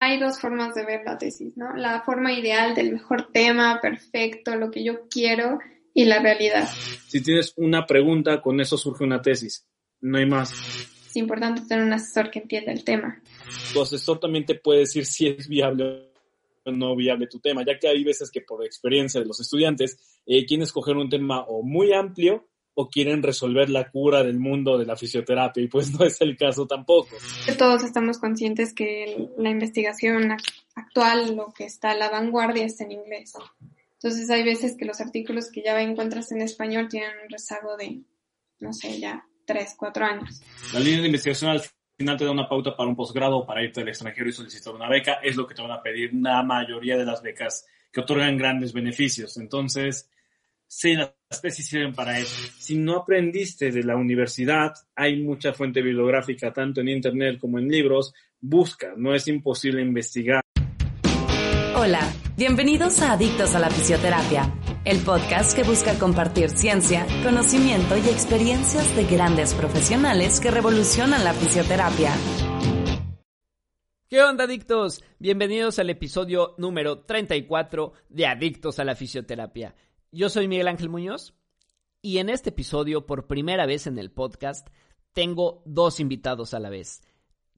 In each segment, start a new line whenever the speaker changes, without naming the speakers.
Hay dos formas de ver la tesis, ¿no? La forma ideal del mejor tema, perfecto, lo que yo quiero y la realidad.
Si tienes una pregunta, con eso surge una tesis. No hay más.
Es importante tener un asesor que entienda el tema.
Tu asesor también te puede decir si es viable o no viable tu tema, ya que hay veces que por experiencia de los estudiantes eh, quieren escoger un tema o muy amplio o quieren resolver la cura del mundo de la fisioterapia y pues no es el caso tampoco.
Todos estamos conscientes que la investigación ac- actual, lo que está a la vanguardia, está en inglés. Entonces hay veces que los artículos que ya encuentras en español tienen un rezago de, no sé, ya tres, cuatro años.
La línea de investigación al final te da una pauta para un posgrado o para irte al extranjero y solicitar una beca, es lo que te van a pedir la mayoría de las becas que otorgan grandes beneficios. Entonces, sí, las tesis sirven para eso. Si no aprendiste de la universidad, hay mucha fuente bibliográfica, tanto en internet como en libros. Busca, no es imposible investigar.
Hola, bienvenidos a Adictos a la Fisioterapia, el podcast que busca compartir ciencia, conocimiento y experiencias de grandes profesionales que revolucionan la fisioterapia.
¿Qué onda, adictos? Bienvenidos al episodio número 34 de Adictos a la Fisioterapia. Yo soy Miguel Ángel Muñoz y en este episodio, por primera vez en el podcast, tengo dos invitados a la vez,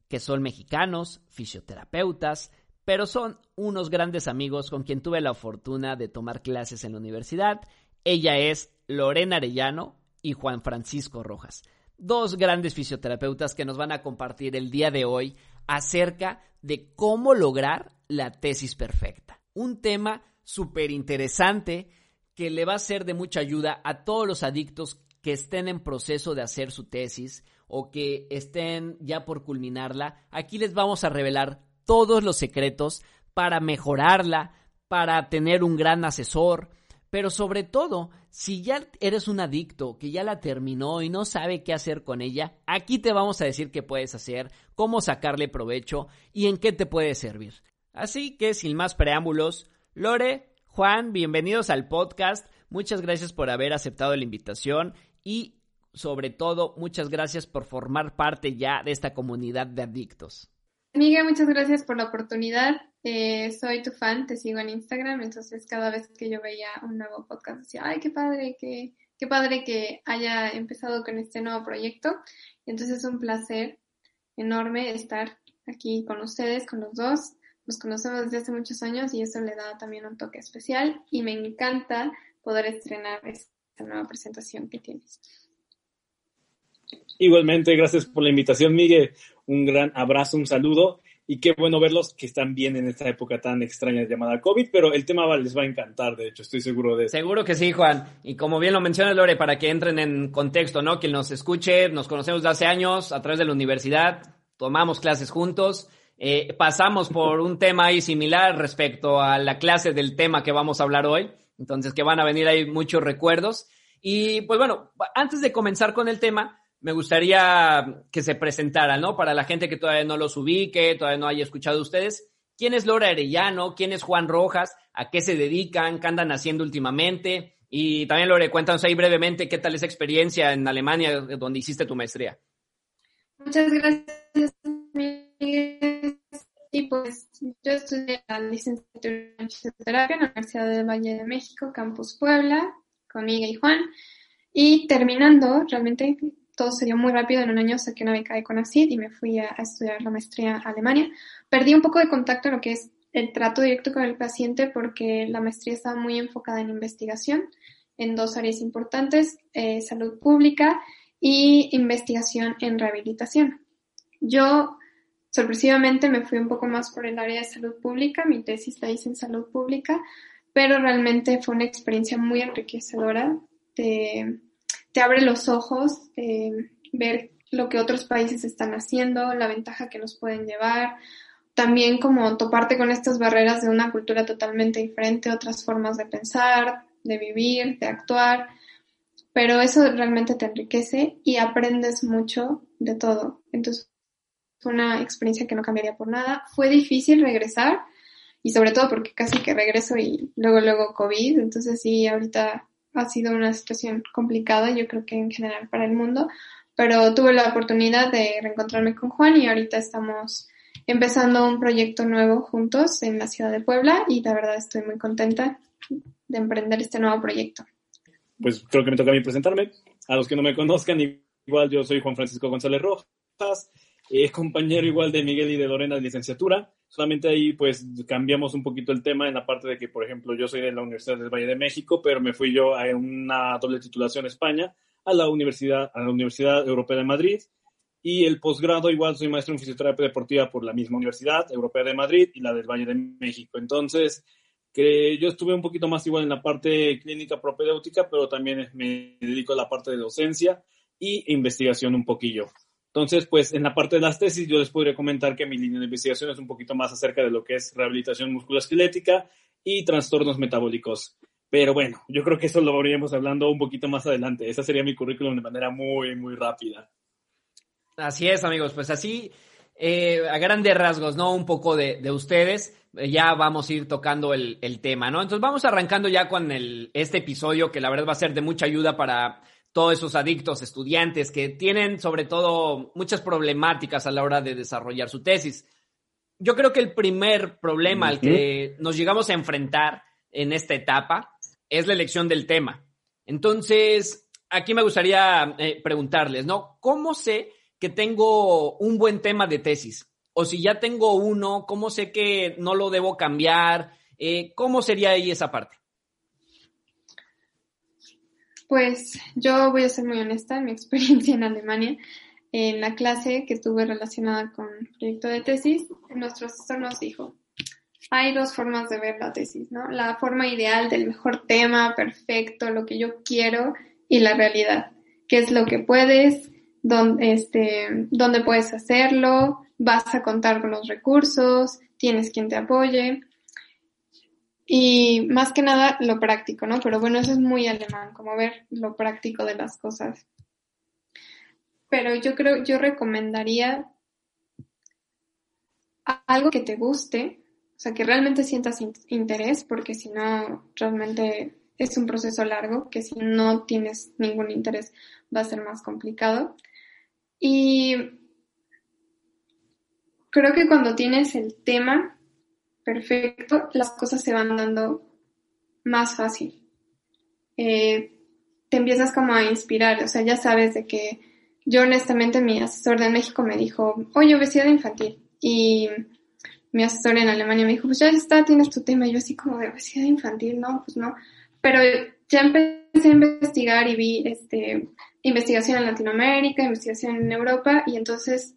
que son mexicanos, fisioterapeutas, pero son unos grandes amigos con quien tuve la fortuna de tomar clases en la universidad. Ella es Lorena Arellano y Juan Francisco Rojas, dos grandes fisioterapeutas que nos van a compartir el día de hoy acerca de cómo lograr la tesis perfecta. Un tema súper interesante que le va a ser de mucha ayuda a todos los adictos que estén en proceso de hacer su tesis o que estén ya por culminarla. Aquí les vamos a revelar todos los secretos para mejorarla, para tener un gran asesor, pero sobre todo, si ya eres un adicto que ya la terminó y no sabe qué hacer con ella, aquí te vamos a decir qué puedes hacer, cómo sacarle provecho y en qué te puede servir. Así que sin más preámbulos, Lore, Juan, bienvenidos al podcast. Muchas gracias por haber aceptado la invitación y sobre todo muchas gracias por formar parte ya de esta comunidad de adictos.
Miguel, muchas gracias por la oportunidad. Eh, soy tu fan, te sigo en Instagram, entonces cada vez que yo veía un nuevo podcast decía, ay, qué padre, qué, qué padre que haya empezado con este nuevo proyecto. Entonces es un placer enorme estar aquí con ustedes, con los dos. Nos conocemos desde hace muchos años y eso le da también un toque especial y me encanta poder estrenar esta nueva presentación que tienes.
Igualmente, gracias por la invitación, Miguel. Un gran abrazo, un saludo y qué bueno verlos que están bien en esta época tan extraña llamada COVID, pero el tema va- les va a encantar, de hecho, estoy seguro de eso.
Seguro que sí, Juan. Y como bien lo menciona Lore, para que entren en contexto, ¿no? Quien nos escuche, nos conocemos de hace años a través de la universidad, tomamos clases juntos, eh, pasamos por un tema ahí similar respecto a la clase del tema que vamos a hablar hoy. Entonces, que van a venir ahí muchos recuerdos. Y pues bueno, antes de comenzar con el tema, me gustaría que se presentaran, ¿no? Para la gente que todavía no los ubique, todavía no haya escuchado de ustedes. ¿Quién es Laura Arellano? ¿Quién es Juan Rojas? ¿A qué se dedican? ¿Qué andan haciendo últimamente? Y también, Lore, cuéntanos ahí brevemente qué tal esa experiencia en Alemania, donde hiciste tu maestría.
Muchas gracias, Y pues yo estudié la licenciatura en fisioterapia en la Universidad del Valle de México, Campus Puebla, con Miguel y Juan. Y terminando, realmente todo se dio muy rápido. En un año saqué una beca de CONACYT y me fui a, a estudiar la maestría a Alemania. Perdí un poco de contacto en lo que es el trato directo con el paciente porque la maestría estaba muy enfocada en investigación en dos áreas importantes, eh, salud pública y investigación en rehabilitación. Yo sorpresivamente me fui un poco más por el área de salud pública, mi tesis la hice en salud pública, pero realmente fue una experiencia muy enriquecedora, te, abre los ojos, eh, ver lo que otros países están haciendo, la ventaja que nos pueden llevar, también como toparte con estas barreras de una cultura totalmente diferente, otras formas de pensar, de vivir, de actuar, pero eso realmente te enriquece y aprendes mucho de todo. Entonces, fue una experiencia que no cambiaría por nada. Fue difícil regresar y sobre todo porque casi que regreso y luego, luego COVID, entonces sí, ahorita ha sido una situación complicada, yo creo que en general para el mundo, pero tuve la oportunidad de reencontrarme con Juan y ahorita estamos empezando un proyecto nuevo juntos en la ciudad de Puebla y la verdad estoy muy contenta de emprender este nuevo proyecto.
Pues creo que me toca a mí presentarme. A los que no me conozcan, igual yo soy Juan Francisco González Rojas, es compañero igual de Miguel y de Lorena de licenciatura. Solamente ahí pues cambiamos un poquito el tema en la parte de que, por ejemplo, yo soy de la Universidad del Valle de México, pero me fui yo a una doble titulación en España, a la Universidad, a la Universidad Europea de Madrid, y el posgrado igual soy maestro en fisioterapia deportiva por la misma Universidad Europea de Madrid y la del Valle de México. Entonces, que yo estuve un poquito más igual en la parte clínica propedéutica, pero también me dedico a la parte de docencia y investigación un poquillo. Entonces, pues en la parte de las tesis yo les podría comentar que mi línea de investigación es un poquito más acerca de lo que es rehabilitación musculoesquelética y trastornos metabólicos. Pero bueno, yo creo que eso lo veríamos hablando un poquito más adelante. Esa sería mi currículum de manera muy, muy rápida.
Así es, amigos, pues así, eh, a grandes rasgos, ¿no? Un poco de, de ustedes, eh, ya vamos a ir tocando el, el, tema, ¿no? Entonces vamos arrancando ya con el, este episodio que la verdad va a ser de mucha ayuda para todos esos adictos, estudiantes que tienen sobre todo muchas problemáticas a la hora de desarrollar su tesis. Yo creo que el primer problema al que nos llegamos a enfrentar en esta etapa es la elección del tema. Entonces, aquí me gustaría eh, preguntarles, ¿no? ¿Cómo sé que tengo un buen tema de tesis? O si ya tengo uno, ¿cómo sé que no lo debo cambiar? Eh, ¿Cómo sería ahí esa parte?
Pues yo voy a ser muy honesta en mi experiencia en Alemania. En la clase que estuve relacionada con el proyecto de tesis, nuestro asesor nos dijo, hay dos formas de ver la tesis, ¿no? La forma ideal del mejor tema, perfecto, lo que yo quiero, y la realidad, qué es lo que puedes, dónde, este, dónde puedes hacerlo, vas a contar con los recursos, tienes quien te apoye. Y más que nada lo práctico, ¿no? Pero bueno, eso es muy alemán, como ver lo práctico de las cosas. Pero yo creo, yo recomendaría algo que te guste, o sea, que realmente sientas interés, porque si no, realmente es un proceso largo, que si no tienes ningún interés va a ser más complicado. Y creo que cuando tienes el tema perfecto, las cosas se van dando más fácil. Eh, te empiezas como a inspirar, o sea, ya sabes de que yo honestamente mi asesor de México me dijo, oye, obesidad infantil. Y mi asesor en Alemania me dijo, pues ya está, tienes tu tema. Y yo así como de obesidad infantil, no, pues no. Pero ya empecé a investigar y vi este, investigación en Latinoamérica, investigación en Europa y entonces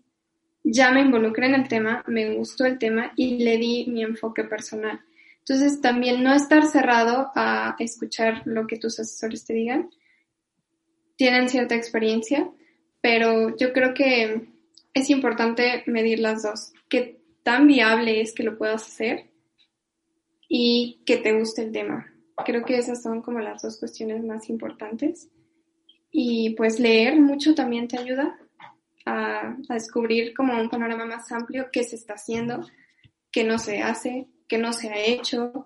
ya me involucré en el tema, me gustó el tema y le di mi enfoque personal. Entonces también no estar cerrado a escuchar lo que tus asesores te digan. Tienen cierta experiencia, pero yo creo que es importante medir las dos. ¿Qué tan viable es que lo puedas hacer? Y que te guste el tema. Creo que esas son como las dos cuestiones más importantes. Y pues leer mucho también te ayuda a, descubrir como un panorama más amplio qué se está haciendo, qué no se hace, qué no se ha hecho.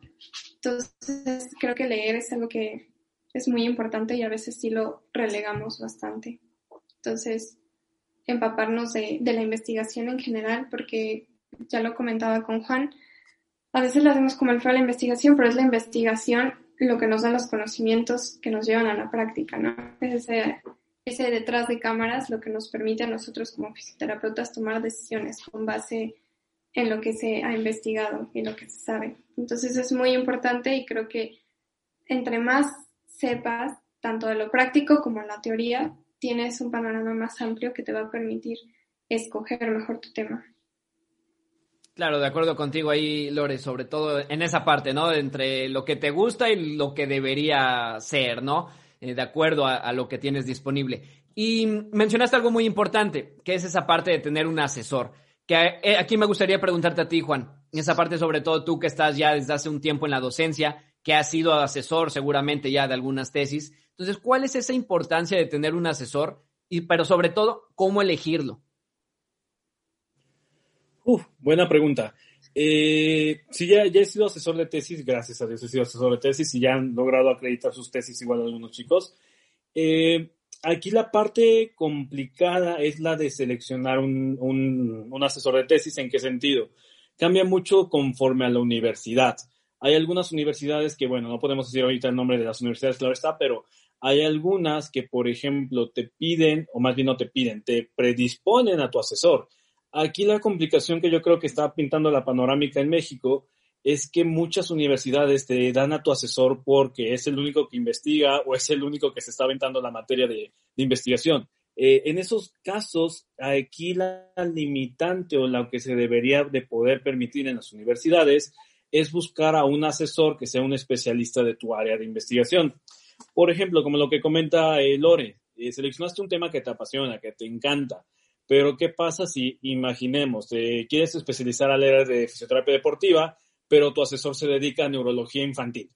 Entonces creo que leer es algo que es muy importante y a veces sí lo relegamos bastante. Entonces, empaparnos de, de la investigación en general, porque ya lo comentaba con Juan, a veces lo hacemos como el fue la investigación, pero es la investigación lo que nos da los conocimientos que nos llevan a la práctica, ¿no? Es ese, ese detrás de cámaras lo que nos permite a nosotros como fisioterapeutas tomar decisiones con base en lo que se ha investigado y lo que se sabe. Entonces es muy importante y creo que entre más sepas, tanto de lo práctico como la teoría, tienes un panorama más amplio que te va a permitir escoger mejor tu tema.
Claro, de acuerdo contigo ahí, Lore, sobre todo en esa parte, ¿no? Entre lo que te gusta y lo que debería ser, ¿no? Eh, de acuerdo a, lo que tienes disponible. Y mencionaste algo muy importante, que es esa parte de tener un asesor. Que eh, aquí me gustaría preguntarte a ti, Juan, esa parte sobre todo tú que estás ya desde hace un tiempo en la docencia, que has sido asesor seguramente ya de algunas tesis. Entonces, ¿cuál es esa importancia de tener un asesor? Y, pero sobre todo, ¿cómo elegirlo?
Uf, buena pregunta. Eh, sí, ya, ya he sido asesor de tesis, gracias a Dios he sido asesor de tesis y ya han logrado acreditar sus tesis igual a algunos chicos. Eh, aquí la parte complicada es la de seleccionar un, un, un, asesor de tesis. ¿En qué sentido? Cambia mucho conforme a la universidad. Hay algunas universidades que, bueno, no podemos decir ahorita el nombre de las universidades, claro está, pero hay algunas que, por ejemplo, te piden, o más bien no te piden, te predisponen a tu asesor. Aquí la complicación que yo creo que está pintando la panorámica en México es que muchas universidades te dan a tu asesor porque es el único que investiga o es el único que se está aventando la materia de, investigación. Eh, en esos casos, aquí la limitante o lo que se debería de poder permitir en las universidades es buscar a un asesor que sea un especialista de tu área de investigación. Por ejemplo, como lo que comenta eh, Lore, eh, seleccionaste un tema que te apasiona, que te encanta, pero ¿qué pasa si, imaginemos, te quieres especializar al área de fisioterapia deportiva, pero tu asesor se dedica a neurología infantil.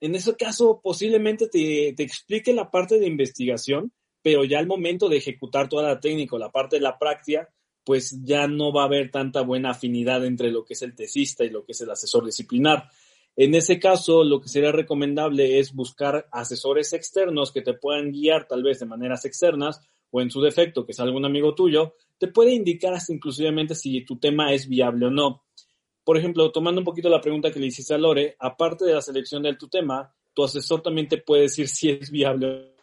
En ese caso, posiblemente te, te explique la parte de investigación, pero ya al momento de ejecutar toda la técnica, la parte de la práctica, pues ya no va a haber tanta buena afinidad entre lo que es el tesista y lo que es el asesor disciplinar. En ese caso, lo que sería recomendable es buscar asesores externos que te puedan guiar tal vez de maneras externas o en su defecto, que es algún amigo tuyo, te puede indicar hasta inclusivamente si tu tema es viable o no. Por ejemplo, tomando un poquito la pregunta que le hiciste a Lore, aparte de la selección de tu tema, tu asesor también te puede decir si es viable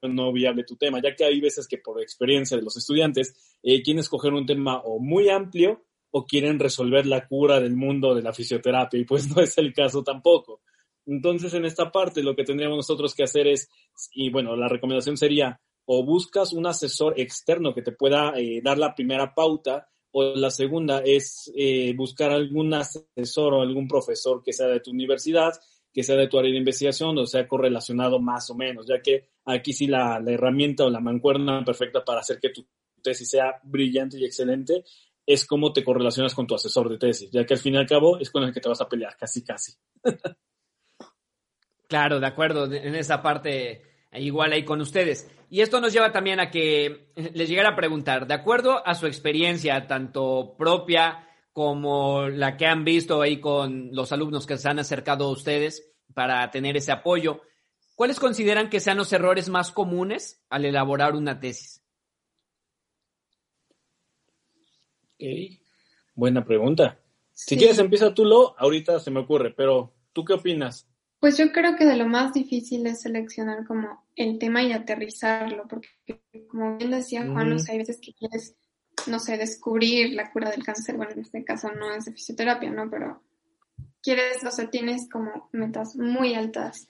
o no viable tu tema, ya que hay veces que por experiencia de los estudiantes eh, quieren escoger un tema o muy amplio o quieren resolver la cura del mundo de la fisioterapia y pues no es el caso tampoco. Entonces, en esta parte lo que tendríamos nosotros que hacer es, y bueno, la recomendación sería o buscas un asesor externo que te pueda eh, dar la primera pauta o la segunda es eh, buscar algún asesor o algún profesor que sea de tu universidad, que sea de tu área de investigación o sea correlacionado más o menos, ya que aquí sí la, la herramienta o la mancuerna perfecta para hacer que tu tesis sea brillante y excelente es cómo te correlacionas con tu asesor de tesis, ya que al fin y al cabo es con el que te vas a pelear, casi, casi.
claro, de acuerdo, en esa parte igual ahí con ustedes. Y esto nos lleva también a que les llegara a preguntar, de acuerdo a su experiencia, tanto propia como la que han visto ahí con los alumnos que se han acercado a ustedes para tener ese apoyo, ¿cuáles consideran que sean los errores más comunes al elaborar una tesis?
Okay. Buena pregunta. Si quieres empieza tú, Lo, ahorita se me ocurre, pero ¿tú qué opinas?
Pues yo creo que de lo más difícil es seleccionar como el tema y aterrizarlo, porque como bien decía Juan, no sé, hay veces que quieres, no sé, descubrir la cura del cáncer, bueno, en este caso no es de fisioterapia, ¿no? Pero quieres, o sea, tienes como metas muy altas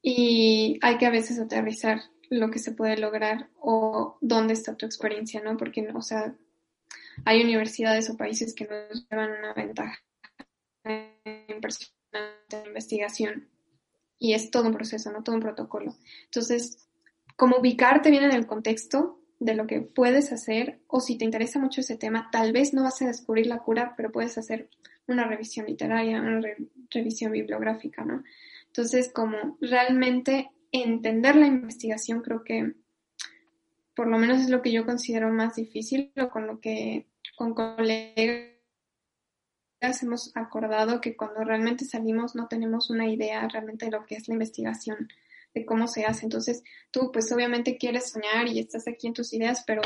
y hay que a veces aterrizar lo que se puede lograr o dónde está tu experiencia, ¿no? Porque, o sea, hay universidades o países que nos llevan una ventaja impresionante de investigación y es todo un proceso, no todo un protocolo. Entonces, como ubicarte bien en el contexto de lo que puedes hacer o si te interesa mucho ese tema, tal vez no vas a descubrir la cura, pero puedes hacer una revisión literaria, una revisión bibliográfica, ¿no? Entonces, como realmente entender la investigación creo que por lo menos es lo que yo considero más difícil o con lo que con colegas hemos acordado que cuando realmente salimos no tenemos una idea realmente de lo que es la investigación, de cómo se hace. Entonces, tú pues obviamente quieres soñar y estás aquí en tus ideas, pero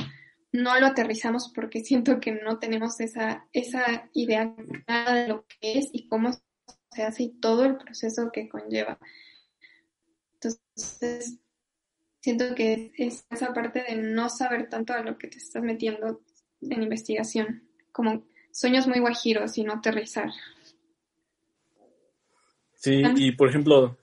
no lo aterrizamos porque siento que no tenemos esa, esa idea de lo que es y cómo se hace y todo el proceso que conlleva. Entonces, siento que es esa parte de no saber tanto a lo que te estás metiendo en investigación, como sueños muy guajiros y no aterrizar.
Sí, y por ejemplo,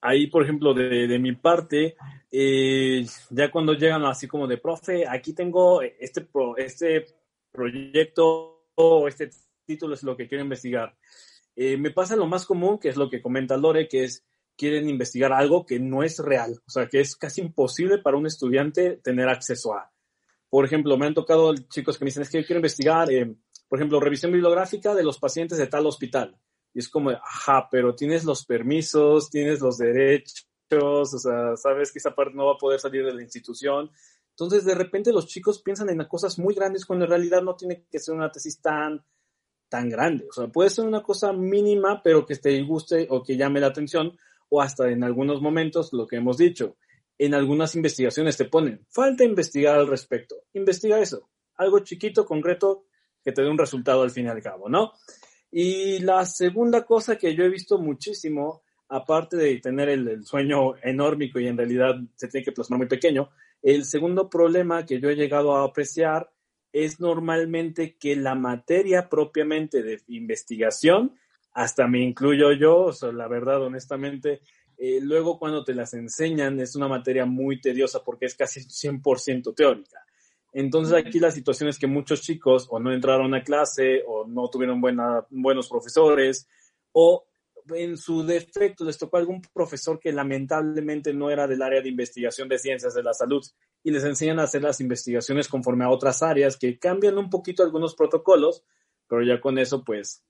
ahí, por ejemplo, de, mi parte, eh, ya cuando llegan así como de, profe, aquí tengo este, este proyecto o este título es lo que quiero investigar. Eh, me pasa lo más común, que es lo que comenta Lore, que es quieren investigar algo que no es real, o sea, que es casi imposible para un estudiante tener acceso a. Por ejemplo, me han tocado chicos que me dicen, es que yo quiero investigar, eh, por ejemplo, revisión bibliográfica de los pacientes de tal hospital. Y es como, ajá, pero tienes los permisos, tienes los derechos, o sea, sabes que esa parte no va a poder salir de la institución. Entonces, de repente los chicos piensan en cosas muy grandes cuando en realidad no tiene que ser una tesis tan, tan grande. O sea, puede ser una cosa mínima, pero que te guste o que llame la atención, o hasta en algunos momentos, lo que hemos dicho, en algunas investigaciones te ponen, falta investigar al respecto. Investiga eso, algo chiquito, concreto, que te dé un resultado al fin y al cabo, ¿no? Y la segunda cosa que yo he visto muchísimo, aparte de tener el, sueño enorme y en realidad se tiene que plasmar muy pequeño, el segundo problema que yo he llegado a apreciar es normalmente que la materia propiamente de investigación, hasta me incluyo yo, o sea, la verdad, honestamente, eh, luego cuando te las enseñan es una materia muy tediosa porque es casi 100% teórica. Entonces aquí la situación es que muchos chicos o no entraron a clase o no tuvieron buena, buenos profesores o en su defecto les tocó algún profesor que lamentablemente no era del área de investigación de ciencias de la salud y les enseñan a hacer las investigaciones conforme a otras áreas que cambian un poquito algunos protocolos, pero ya con eso pues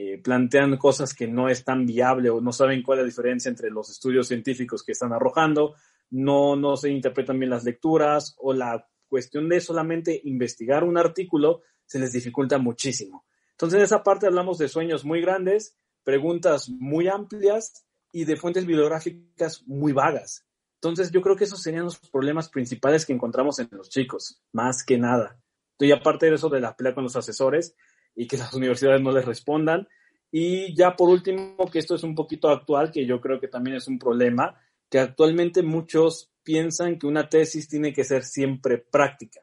eh, plantean cosas que no es tan viable o no saben cuál es la diferencia entre los estudios científicos que están arrojando, no, no se interpretan bien las lecturas o la cuestión de solamente investigar un artículo se les dificulta muchísimo. Entonces, en esa parte hablamos de sueños muy grandes, preguntas muy amplias y de fuentes bibliográficas muy vagas. Entonces, yo creo que esos serían los problemas principales que encontramos en los chicos, más que nada. Y aparte de eso de la pelea con los asesores, y que las universidades no les respondan. Y ya por último, que esto es un poquito actual, que yo creo que también es un problema, que actualmente muchos piensan que una tesis tiene que ser siempre práctica.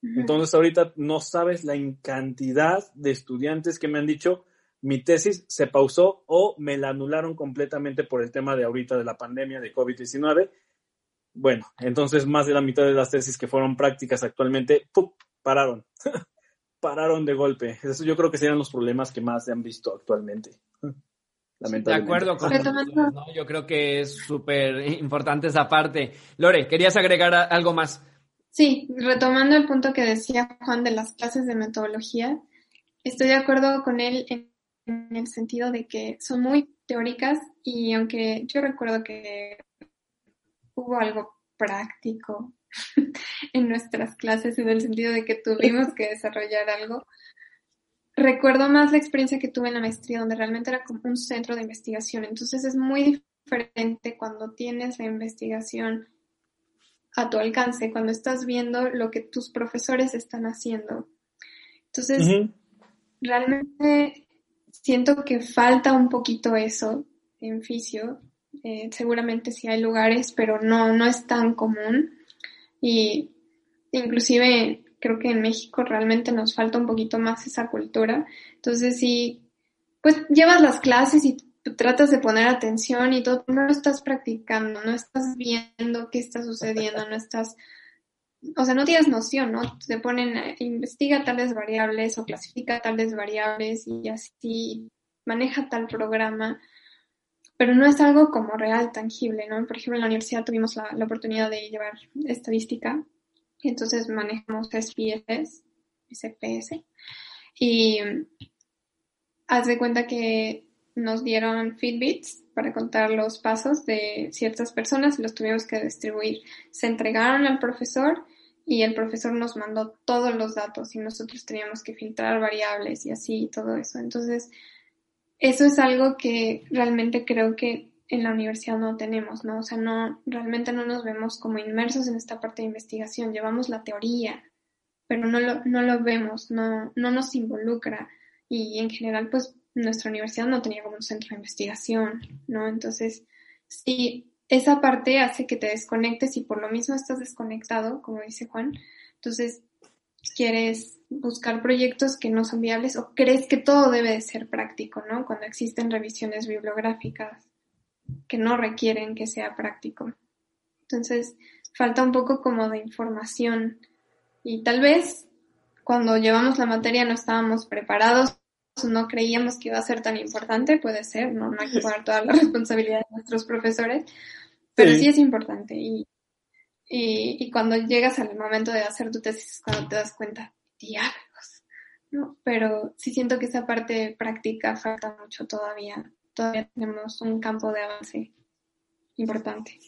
Entonces ahorita no sabes la cantidad de estudiantes que me han dicho, mi tesis se pausó o me la anularon completamente por el tema de ahorita de la pandemia de COVID-19. Bueno, entonces más de la mitad de las tesis que fueron prácticas actualmente, ¡pum!, pararon. pararon de golpe. Eso yo creo que serían los problemas que más se han visto actualmente.
De acuerdo con ¿no? Yo creo que es súper importante esa parte. Lore, ¿querías agregar algo más?
Sí, retomando el punto que decía Juan de las clases de metodología, estoy de acuerdo con él en, en el sentido de que son muy teóricas y aunque yo recuerdo que hubo algo práctico en nuestras clases en el sentido de que tuvimos que desarrollar algo. Recuerdo más la experiencia que tuve en la maestría donde realmente era como un centro de investigación. Entonces es muy diferente cuando tienes la investigación a tu alcance, cuando estás viendo lo que tus profesores están haciendo. Entonces, realmente siento que falta un poquito eso en fisio. Eh, seguramente sí hay lugares, pero no, no es tan común. Y inclusive creo que en México realmente nos falta un poquito más esa cultura. Entonces, si pues llevas las clases y tratas de poner atención y todo, no lo estás practicando, no estás viendo qué está sucediendo, no estás, o sea, no tienes noción, ¿no? Te ponen, investiga tales variables o clasifica tales variables y así maneja tal programa pero no es algo como real, tangible, ¿no? Por ejemplo, en la universidad tuvimos la, oportunidad de llevar estadística, entonces manejamos SPSS, SPS, y haz de cuenta que nos dieron Fitbits para contar los pasos de ciertas personas y los tuvimos que distribuir. Se entregaron al profesor y el profesor nos mandó todos los datos y nosotros teníamos que filtrar variables y así y todo eso. Entonces, eso es algo que realmente creo que en la universidad no tenemos, ¿no? O sea, no, realmente no nos vemos como inmersos en esta parte de investigación, llevamos la teoría, pero no lo, no lo vemos, no, no nos involucra y en general, pues nuestra universidad no tenía como un centro de investigación, ¿no? Entonces, sí, esa parte hace que te desconectes y por lo mismo estás desconectado, como dice Juan, entonces quieres buscar proyectos que no son viables o crees que todo debe de ser práctico, ¿no? Cuando existen revisiones bibliográficas que no requieren que sea práctico. Entonces, falta un poco como de información y tal vez cuando llevamos la materia no estábamos preparados no creíamos que iba a ser tan importante, puede ser, no, no hay que poner toda la responsabilidad de nuestros profesores, pero sí, es importante y Y, y cuando llegas al momento de hacer tu tesis es cuando te das cuenta, diablos, ¿no? Pero sí siento que esa parte práctica falta mucho todavía. Todavía tenemos un campo de avance importante.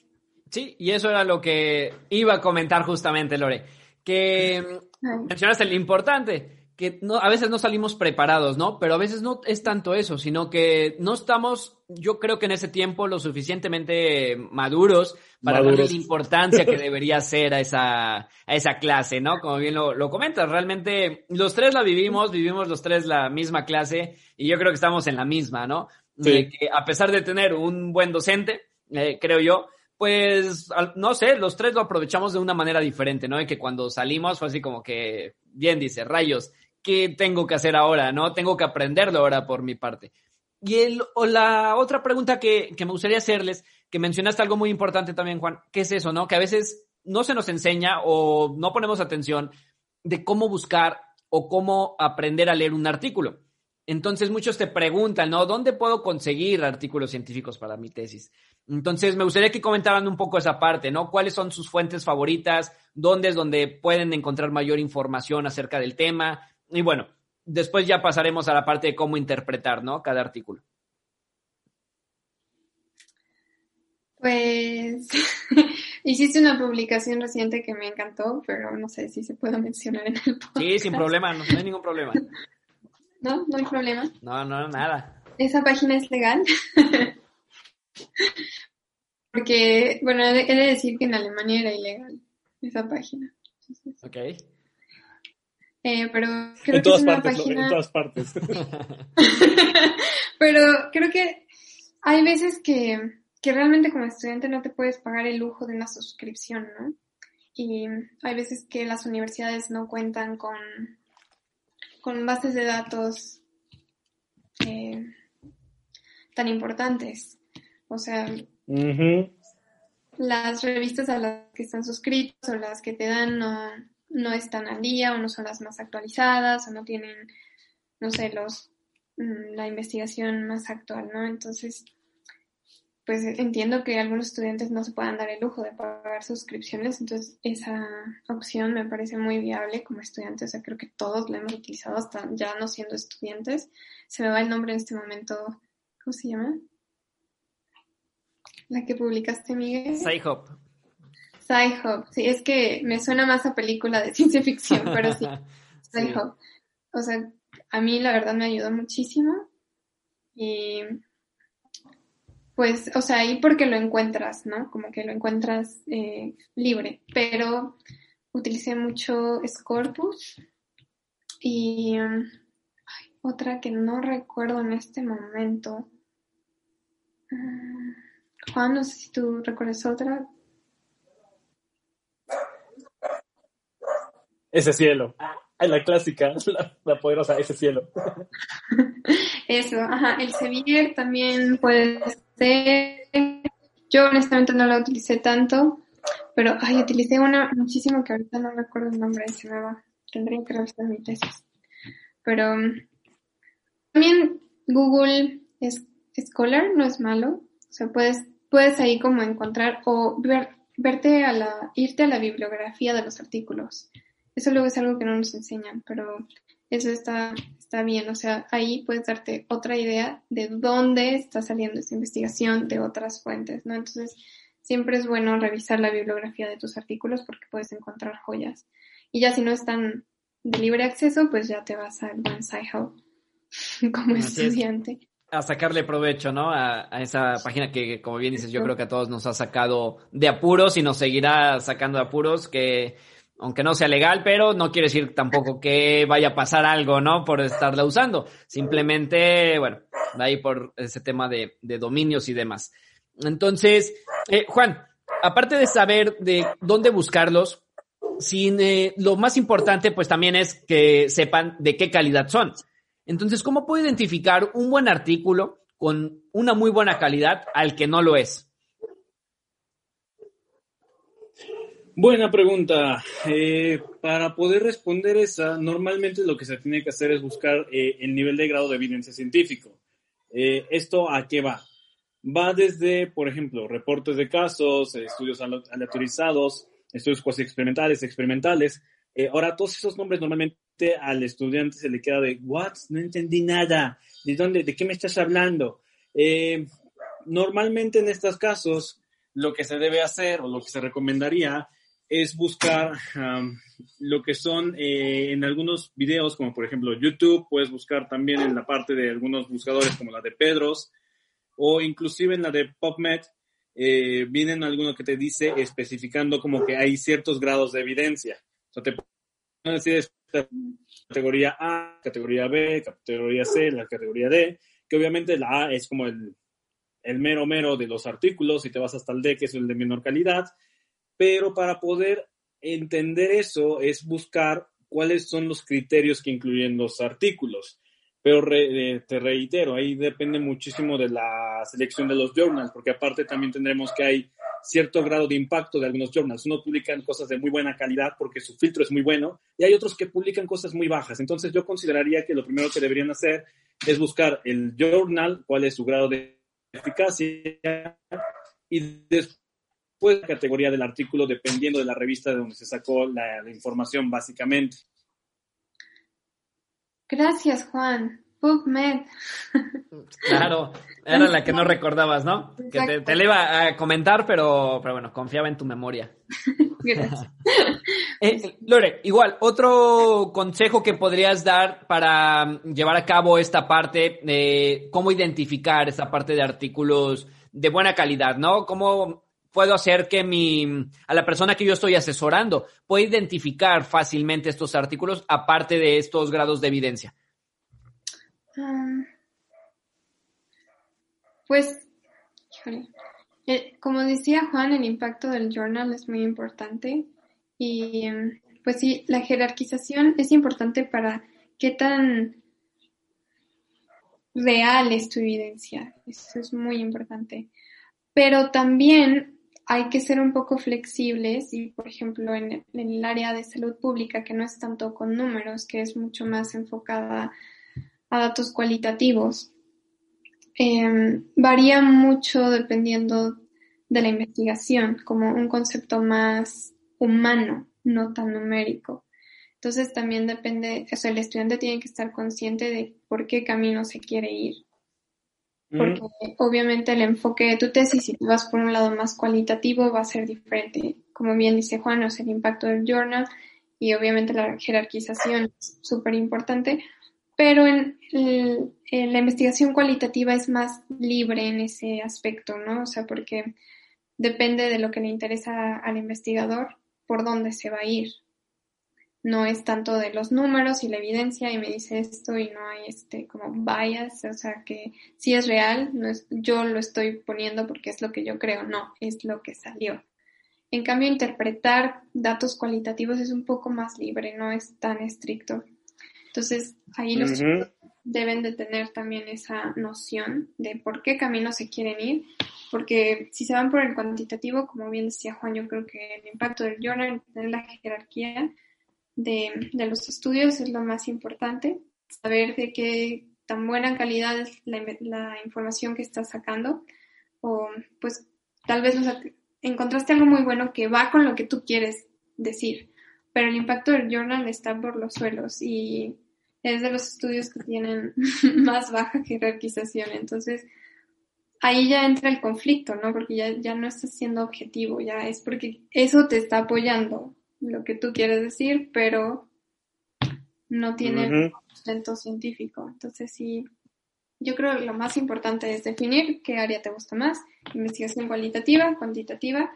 Sí, y eso era lo que iba a comentar justamente, Lore, que mencionaste lo importante, que no, a veces no salimos preparados, ¿no? Pero a veces no es tanto eso, sino que no estamos, yo creo que en ese tiempo, lo suficientemente maduros para darle
Maduros.
la importancia que debería ser a esa, a esa clase, ¿no? Como bien lo, lo comentas, realmente los tres la vivimos, vivimos los tres la misma clase y yo creo que estamos en la misma, ¿no?
Sí.
Que a pesar de tener un buen docente, eh, creo yo, pues, no sé, los tres lo aprovechamos de una manera diferente, ¿no? Y que cuando salimos fue así como que, bien dice, rayos, ¿qué tengo que hacer ahora, no? Tengo que aprenderlo ahora por mi parte. Y el, o la otra pregunta que, que me gustaría hacerles, que mencionaste algo muy importante también, Juan, ¿qué es eso, no? Que a veces no se nos enseña o no ponemos atención de cómo buscar o cómo aprender a leer un artículo. Entonces muchos te preguntan, ¿no? ¿Dónde puedo conseguir artículos científicos para mi tesis? Entonces me gustaría que comentaran un poco esa parte, ¿no? ¿Cuáles son sus fuentes favoritas? ¿Dónde es donde pueden encontrar mayor información acerca del tema? Y bueno, después ya pasaremos a la parte de cómo interpretar, ¿no? Cada artículo.
Pues hiciste una publicación reciente que me encantó, pero no sé si se puede mencionar en el podcast.
Sí, sin problema, no, no hay ningún problema.
No, no hay problema.
No, no, nada.
Esa página es legal. Porque, bueno, he de, he de decir que en Alemania era ilegal esa página. Entonces,
Ok.
Eh, pero creo
En
que es
todas
una
partes,
página...
en todas partes.
Pero creo que hay veces que, que realmente como estudiante no te puedes pagar el lujo de una suscripción, ¿no? Y hay veces que las universidades no cuentan con, con bases de datos eh, tan importantes. O sea, las revistas a las que están suscritos o las que te dan no, no están al día o no son las más actualizadas o no tienen, no sé, los mm, la investigación más actual, ¿no? Entonces, pues entiendo que algunos estudiantes no se puedan dar el lujo de pagar suscripciones, entonces esa opción me parece muy viable como estudiante, o sea, creo que todos la hemos utilizado hasta ya no siendo estudiantes. Se me va el nombre en este momento, ¿cómo se llama? La que publicaste, Miguel.
Sci-Hop.
Sci-Hub, sí, es que me suena más a película de ciencia ficción, pero sí,
Sí.
Sci-Hub. O sea, a mí la verdad me ayudó muchísimo y pues, o sea, ahí porque lo encuentras, ¿no? Como que lo encuentras eh, libre, pero utilicé mucho Scopus y um, ay, otra que no recuerdo en este momento. Ah, Juan, no sé si tú recuerdas otra.
Ese cielo. Ah, la clásica, la, poderosa, ese cielo.
Eso, ajá, el Sevier también puede ser. Yo honestamente no la utilicé tanto, pero ay, utilicé una muchísimo que ahorita no recuerdo el nombre, se me va. Tendría que revisar mi tesis. Pero también Google es, Scholar no es malo. O sea, puedes, puedes ahí como encontrar o ver, verte a la, irte a la bibliografía de los artículos. Eso luego es algo que no nos enseñan, pero eso está, está bien. O sea, ahí puedes darte otra idea de dónde está saliendo esta investigación de otras fuentes, ¿no? Entonces, siempre es bueno revisar la bibliografía de tus artículos porque puedes encontrar joyas. Y ya si no están de libre acceso, pues ya te vas al buen Sci-Hub como
Así es.
estudiante.
a sacarle provecho, ¿no? A, a esa página que, como bien dices, yo creo que a todos nos ha sacado de apuros y nos seguirá sacando de apuros, que aunque no sea legal, pero no quiere decir tampoco que vaya a pasar algo, ¿no? Por estarla usando. Simplemente, bueno, de ahí por ese tema de, de dominios y demás. Entonces, eh, Juan, aparte de saber de dónde buscarlos, sin, eh, lo más importante, pues también es que sepan de qué calidad son. Entonces, ¿cómo puedo identificar un buen artículo con una muy buena calidad al que no lo es?
Buena pregunta. Eh, para poder responder esa, normalmente lo que se tiene que hacer es buscar eh, el nivel de grado de evidencia científico. Eh, ¿Esto a qué va? Va desde, por ejemplo, reportes de casos, estudios ale- aleatorizados, estudios cuasi experimentales, experimentales. Eh, ahora, todos esos nombres normalmente al estudiante se le queda de, ¿what? No entendí nada. ¿De dónde? ¿De qué me estás hablando? Eh, normalmente en estos casos, lo que se debe hacer o lo que se recomendaría es buscar um, lo que son eh, en algunos videos, como por ejemplo YouTube, puedes buscar también en la parte de algunos buscadores como la de Pedros o inclusive en la de PubMed, eh, vienen algunos que te dice especificando como que hay ciertos grados de evidencia. O sea, te pueden decir categoría A, categoría B, categoría C, la categoría D, que obviamente la A es como el, el mero mero de los artículos y te vas hasta el D, que es el de menor calidad, pero para poder entender eso es buscar cuáles son los criterios que incluyen los artículos. Pero eh, te reitero, ahí depende muchísimo de la selección de los journals, porque aparte también tendremos que hay cierto grado de impacto de algunos journals. Unos publican cosas de muy buena calidad porque su filtro es muy bueno y hay otros que publican cosas muy bajas. Entonces yo consideraría que lo primero que deberían hacer es buscar el journal, cuál es su grado de eficacia y después pues, la categoría del artículo dependiendo de la revista de donde se sacó la, información básicamente.
Gracias, Juan. PubMed.
Claro, era la que no recordabas, ¿no? Que te, te, le iba a comentar, pero, pero bueno, confiaba en tu memoria. Gracias. Eh, Lore, igual, otro consejo que podrías dar para llevar a cabo esta parte de cómo identificar esta parte de artículos de buena calidad, ¿no? ¿Cómo puedo hacer que mi, a la persona que yo estoy asesorando pueda identificar fácilmente estos artículos aparte de estos grados de evidencia? Ah,
pues, eh, como decía Juan, el impacto del journal es muy importante y pues sí, la jerarquización es importante para qué tan real es tu evidencia. Eso es muy importante. Pero también hay que ser un poco flexibles y, por ejemplo, en, el área de salud pública, que no es tanto con números, que es mucho más enfocada a datos cualitativos, em, varía mucho dependiendo de la investigación, como un concepto más humano, no tan numérico. Entonces también depende, o sea, el estudiante tiene que estar consciente de por qué camino se quiere ir porque obviamente el enfoque de tu tesis, si vas por un lado más cualitativo, va a ser diferente. Como bien dice Juan, es el impacto del journal y obviamente la jerarquización es súper importante, pero en, la investigación cualitativa es más libre en ese aspecto, ¿no? O sea, porque depende de lo que le interesa al investigador, por dónde se va a ir no es tanto de los números y la evidencia y me dice esto y no hay este como bias, o sea que si es real, no es, yo lo estoy poniendo porque es lo que yo creo, no, es lo que salió. En cambio, interpretar datos cualitativos es un poco más libre, no es tan estricto. Entonces, ahí los deben de tener también esa noción de por qué camino se quieren ir, porque si se van por el cuantitativo, como bien decía Juan, yo creo que el impacto del journal, tener la jerarquía, de, los estudios es lo más importante, saber de qué tan buena calidad es la, información que estás sacando o pues tal vez encontraste algo muy bueno que va con lo que tú quieres decir, pero el impacto del journal está por los suelos y es de los estudios que tienen más baja jerarquización, entonces ahí ya entra el conflicto, ¿no? Porque ya, ya no estás siendo objetivo, ya es porque eso te está apoyando, lo que tú quieres decir, pero no tiene sustento científico. Entonces sí, yo creo que lo más importante es definir qué área te gusta más, investigación cualitativa, cuantitativa,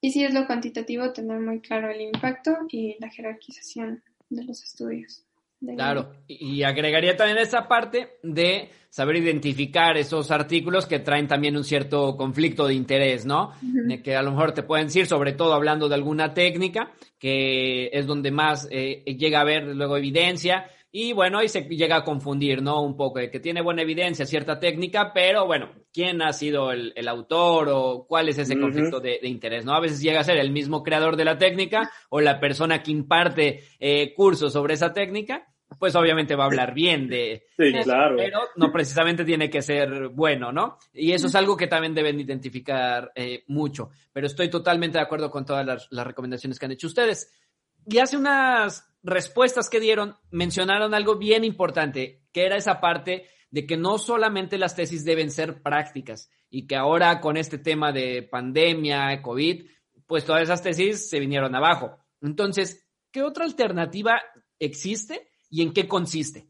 y si es lo cuantitativo, tener muy claro el impacto y la jerarquización de los estudios.
Claro, y agregaría también esa parte de saber identificar esos artículos que traen también un cierto conflicto de interés, ¿no? de que a lo mejor te pueden decir, sobre todo hablando de alguna técnica, que es donde más eh, llega a haber luego evidencia, y bueno, ahí se llega a confundir, ¿no? Un poco, de que tiene buena evidencia cierta técnica, pero bueno, ¿quién ha sido el, autor o cuál es ese conflicto de, interés, ¿no? A veces llega a ser el mismo creador de la técnica o la persona que imparte eh, cursos sobre esa técnica pues obviamente va a hablar bien de,
Sí,
de eso,
claro.
pero no precisamente tiene que ser bueno, ¿no? Y eso es algo que también deben identificar eh, mucho. Pero estoy totalmente de acuerdo con todas las, las recomendaciones que han hecho ustedes. Y hace unas respuestas que dieron, mencionaron algo bien importante, que era esa parte de que no solamente las tesis deben ser prácticas y que ahora con este tema de pandemia, COVID, pues todas esas tesis se vinieron abajo. Entonces, ¿qué otra alternativa existe y en qué consiste?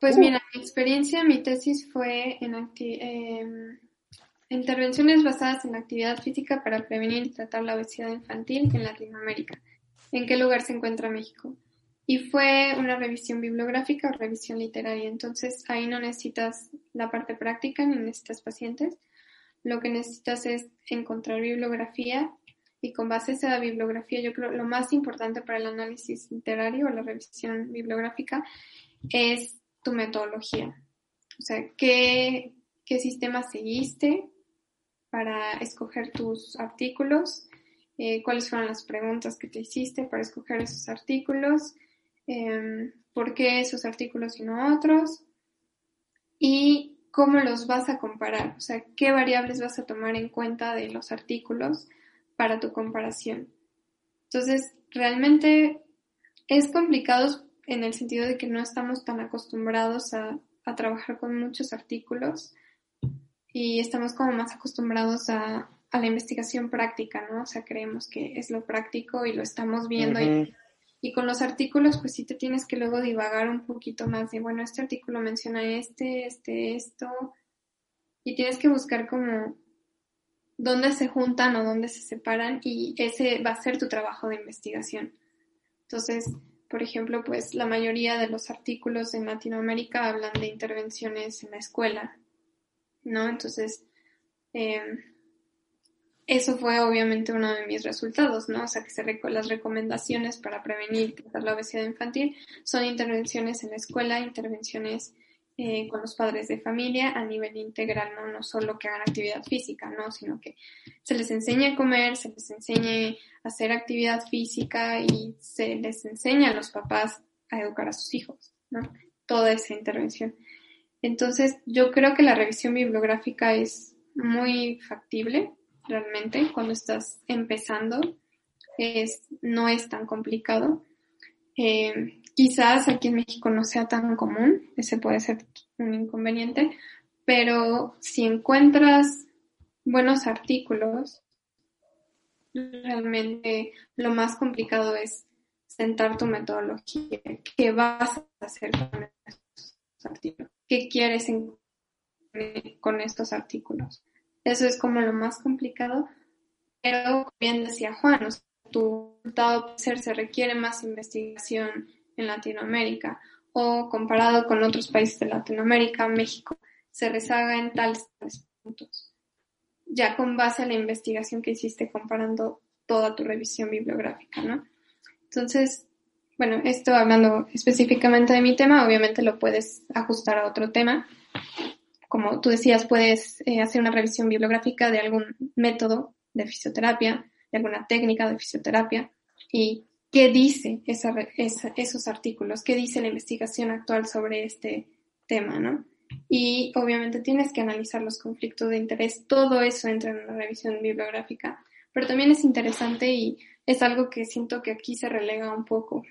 Pues mira, mi experiencia, mi tesis fue en acti- em, intervenciones basadas en actividad física para prevenir y tratar la obesidad infantil en Latinoamérica. ¿En qué lugar se encuentra México? Y fue una revisión bibliográfica o revisión literaria. Entonces ahí no necesitas la parte práctica ni necesitas pacientes. Lo que necesitas es encontrar bibliografía y con base a esa bibliografía, yo creo lo más importante para el análisis literario o la revisión bibliográfica es tu metodología. O sea, ¿qué, qué sistema seguiste para escoger tus artículos? Eh, ¿Cuáles fueron las preguntas que te hiciste para escoger esos artículos? Eh, ¿Por qué esos artículos y no otros? Y cómo los vas a comparar, o sea, qué variables vas a tomar en cuenta de los artículos para tu comparación. Entonces, realmente es complicado en el sentido de que no estamos tan acostumbrados a, a trabajar con muchos artículos y estamos como más acostumbrados a, a, la investigación práctica, ¿no? O sea, creemos que es lo práctico y lo estamos viendo y, y con los artículos pues sí te tienes que luego divagar un poquito más de, bueno, este artículo menciona este, este, esto y tienes que buscar como dónde se juntan o dónde se separan y ese va a ser tu trabajo de investigación. Entonces, por ejemplo, pues la mayoría de los artículos en Latinoamérica hablan de intervenciones en la escuela, ¿no? Entonces, eh, eso fue obviamente uno de mis resultados, ¿no? O sea, que se las recomendaciones para prevenir y tratar la obesidad infantil son intervenciones en la escuela, intervenciones eh, con los padres de familia a nivel integral, ¿no? No solo que hagan actividad física, ¿no? Sino que se les enseñe a comer, se les enseñe a hacer actividad física y se les enseña a los papás a educar a sus hijos, ¿no? Toda esa intervención. Entonces, yo creo que la revisión bibliográfica es muy factible realmente cuando estás empezando. Es, no es tan complicado. Eh, quizás aquí en México no sea tan común, ese puede ser un inconveniente, pero si encuentras buenos artículos, realmente lo más complicado es sentar tu metodología. ¿Qué vas a hacer con estos artículos? ¿Qué quieres con estos artículos? Eso es como lo más complicado, pero como bien decía Juan, o sea, tu resultado ser, se requiere más investigación en Latinoamérica o comparado con otros países de Latinoamérica, México se rezaga en tales puntos. Ya con base a la investigación que hiciste comparando toda tu revisión bibliográfica, ¿no? Entonces, bueno, esto hablando específicamente de mi tema, obviamente lo puedes ajustar a otro tema. Como tú decías, puedes eh, hacer una revisión bibliográfica de algún método de fisioterapia, de alguna técnica de fisioterapia y qué dice esa, esa, esos artículos, qué dice la investigación actual sobre este tema, ¿no? Y obviamente tienes que analizar los conflictos de interés, todo eso entra en una revisión bibliográfica, pero también es interesante y es algo que siento que aquí se relega un poco.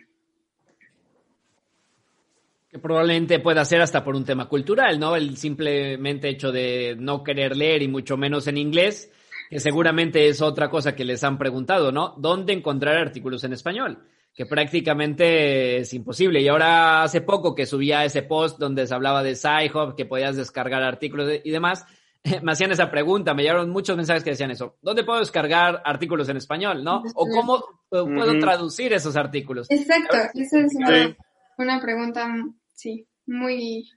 Que probablemente pueda ser hasta por un tema cultural, ¿no? El simplemente hecho de no querer leer y mucho menos en inglés, que seguramente es otra cosa que les han preguntado, ¿no? ¿Dónde encontrar artículos en español? Que prácticamente es imposible. Y ahora hace poco que subía ese post donde se hablaba de Sci-Hub, que podías descargar artículos y demás, me hacían esa pregunta, me llegaron muchos mensajes que decían eso. ¿Dónde puedo descargar artículos en español, no? ¿O cómo puedo uh -huh. traducir esos artículos?
Exacto, esa es una, sí. una pregunta, sí, muy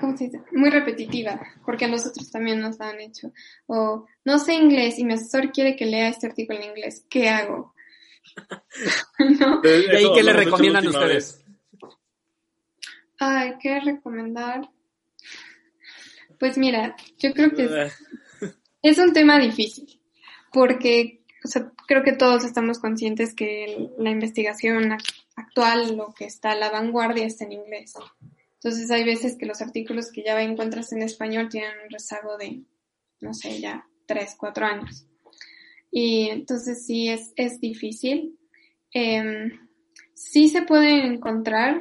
¿cómo se dice? Muy repetitiva, porque a nosotros también nos han hecho. O no sé inglés y mi asesor quiere que lea este artículo en inglés. ¿Qué hago?
¿No? ¿Y ahí qué le recomiendan ustedes?
Ay, ¿qué recomendar? Pues mira, yo creo que es, es un tema difícil, porque o sea, creo que todos estamos conscientes que la investigación actual, lo que está a la vanguardia está en inglés. Entonces hay veces que los artículos que ya encuentras en español tienen un rezago de, no sé, ya tres, cuatro años. Y entonces sí es, es difícil. Eh, sí se puede encontrar,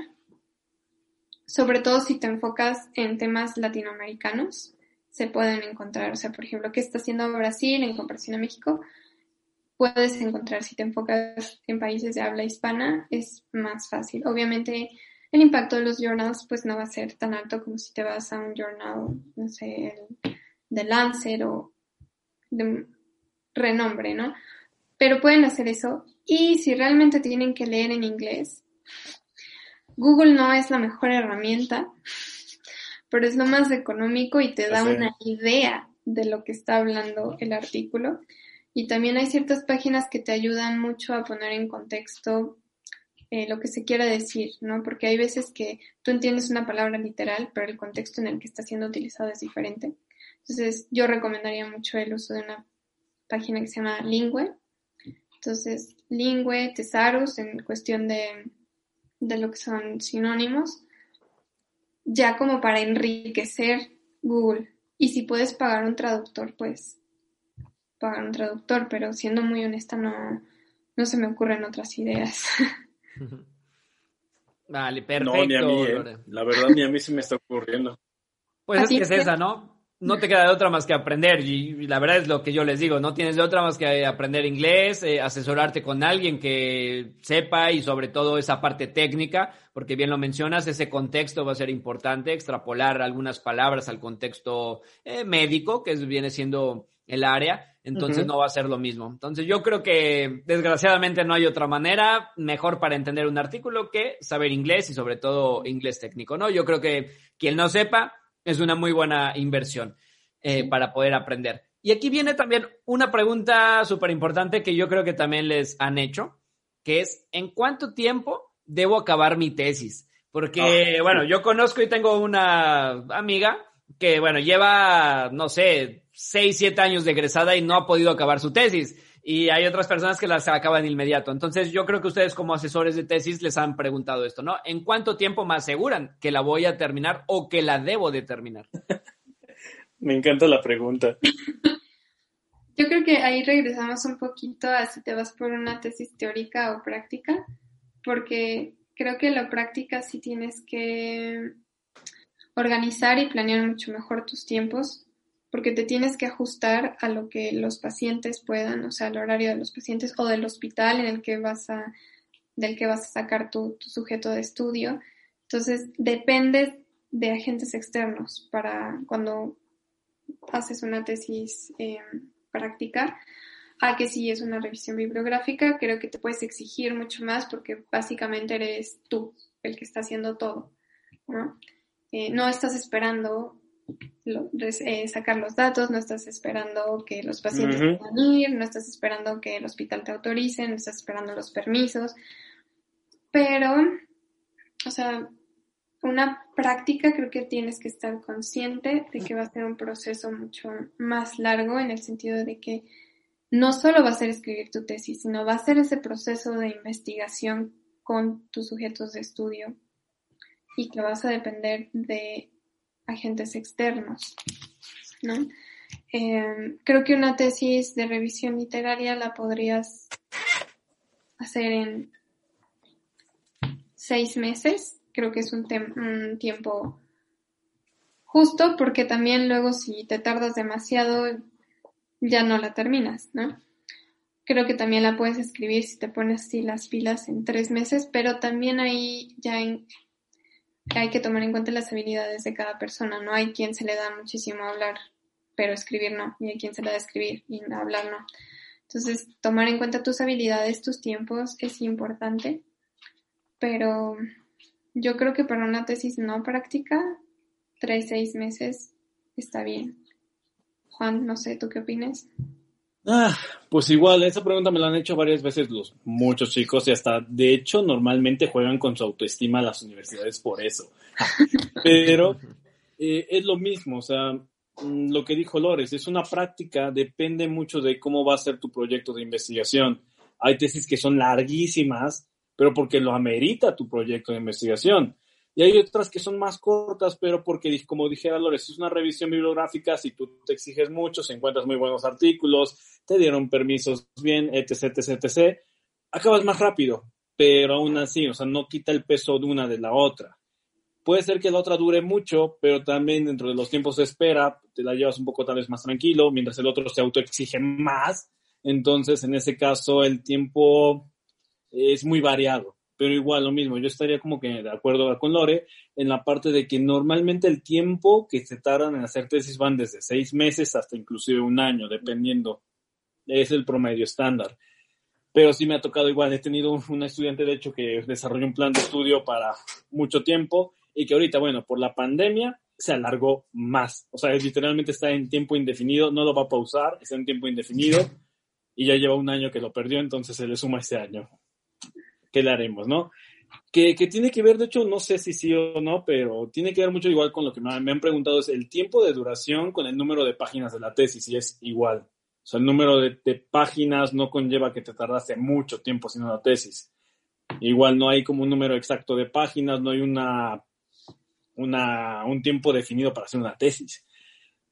sobre todo si te enfocas en temas latinoamericanos, se pueden encontrar, o sea, por ejemplo, ¿qué está haciendo Brasil en comparación a México? Puedes encontrar, si te enfocas en países de habla hispana, es más fácil. Obviamente, el impacto de los journals pues no va a ser tan alto como si te vas a un journal, no sé, el, de Lancet o de renombre, ¿no? Pero pueden hacer eso. Y si realmente tienen que leer en inglés, Google no es la mejor herramienta, pero es lo más económico y te da una idea de lo que está hablando el artículo. Y también hay ciertas páginas que te ayudan mucho a poner en contexto eh, lo que se quiera decir, ¿no? Porque hay veces que tú entiendes una palabra literal, pero el contexto en el que está siendo utilizado es diferente. Entonces, yo recomendaría mucho el uso de una página que se llama Lingüe. Entonces, Lingüe, Tesarus, en cuestión de, de lo que son sinónimos, ya como para enriquecer Google. Y si puedes pagar un traductor, pues pagar un traductor, pero siendo muy honesta, no, no se me ocurren otras ideas.
Vale, perfecto.
No, ni a mí, ¿eh? La verdad, ni a mí se me está ocurriendo.
Pues es que es esa, ¿no? no te queda de otra más que aprender y, la verdad es lo que yo les digo, no tienes de otra más que aprender inglés, eh, asesorarte con alguien que sepa y sobre todo esa parte técnica, porque bien lo mencionas, ese contexto va a ser importante, extrapolar algunas palabras al contexto eh, médico, que viene siendo el área, entonces no va a ser lo mismo. Entonces yo creo que desgraciadamente no hay otra manera mejor para entender un artículo que saber inglés y sobre todo inglés técnico, ¿no? Yo creo que quien no sepa, es una muy buena inversión eh, para poder aprender. Y aquí viene también una pregunta súper importante que yo creo que también les han hecho, que es, ¿en cuánto tiempo debo acabar mi tesis? Porque, ah. bueno, yo conozco y tengo una amiga que, bueno, lleva, no sé, seis, siete años de egresada y no ha podido acabar su tesis y hay otras personas que las acaban de inmediato. Entonces, yo creo que ustedes como asesores de tesis les han preguntado esto, ¿no? ¿En cuánto tiempo me aseguran que la voy a terminar o que la debo de terminar?
me encanta la pregunta.
Yo creo que ahí regresamos un poquito a si te vas por una tesis teórica o práctica, porque creo que la práctica sí tienes que organizar y planear mucho mejor tus tiempos porque te tienes que ajustar a lo que los pacientes puedan, o sea, al horario de los pacientes o del hospital en el que vas a, del que vas a sacar tu, sujeto de estudio. Entonces, depende de agentes externos para cuando haces una tesis eh, práctica, a que si es una revisión bibliográfica, creo que te puedes exigir mucho más porque básicamente eres tú el que está haciendo todo, ¿no? Eh, no estás esperando eh, sacar los datos, no estás esperando que los pacientes puedan ir, no estás esperando que el hospital te autorice, no estás esperando los permisos. Pero, o sea, una práctica creo que tienes que estar consciente de que va a ser un proceso mucho más largo en el sentido de que no solo va a ser escribir tu tesis, sino va a ser ese proceso de investigación con tus sujetos de estudio y que vas a depender de agentes externos, ¿no? Em, creo que una tesis de revisión literaria la podrías hacer en seis meses. Creo que es un, tiempo justo porque también luego si te tardas demasiado ya no la terminas, ¿no? Creo que también la puedes escribir si te pones así las pilas en tres meses, pero también ahí ya en, hay que tomar en cuenta las habilidades de cada persona. No hay quien se le da muchísimo hablar, pero escribir no. Y hay quien se le da escribir y hablar no. Entonces, tomar en cuenta tus habilidades, tus tiempos es importante. Pero yo creo que para una tesis no práctica, tres, seis meses está bien. Juan, no sé, ¿tú qué opinas?
Ah, pues igual, esa pregunta me la han hecho varias veces los muchos chicos y hasta, de hecho, normalmente juegan con su autoestima a las universidades por eso. Pero eh, es lo mismo, o sea, mm, lo que dijo Lores, es una práctica, depende mucho de cómo va a ser tu proyecto de investigación. Hay tesis que son larguísimas pero porque lo amerita tu proyecto de investigación. Y hay otras que son más cortas, pero porque, como dijera Lores, es una revisión bibliográfica, si tú te exiges mucho, si encuentras muy buenos artículos, te dieron permisos bien, etc., etc., etc., acabas más rápido, pero aún así, o sea, no quita el peso de una de la otra. Puede ser que la otra dure mucho, pero también dentro de los tiempos de espera te la llevas un poco tal vez más tranquilo, mientras el otro se autoexige más. Entonces, en ese caso, el tiempo es muy variado. Pero igual lo mismo, yo estaría como que de acuerdo con Lore en la parte de que normalmente el tiempo que se tardan en hacer tesis van desde seis meses hasta inclusive un año, dependiendo. Es el promedio estándar pero sí me ha tocado igual. He tenido un estudiante, de hecho, que desarrolló un plan de estudio para mucho tiempo y que ahorita, bueno, por la pandemia se alargó más. O sea, literalmente está en tiempo indefinido, no lo va a pausar, está en tiempo indefinido y ya lleva un año que lo perdió, entonces se le suma ese año. ¿Qué le haremos, no? Que, que, tiene que ver, de hecho, no sé si sí o no, pero tiene que ver mucho igual con lo que me han preguntado, es el tiempo de duración con el número de páginas de la tesis, y es igual. O sea, el número de, páginas no conlleva que te tardaste mucho tiempo haciendo la tesis. Igual no hay como un número exacto de páginas, no hay una, una, un tiempo definido para hacer una tesis.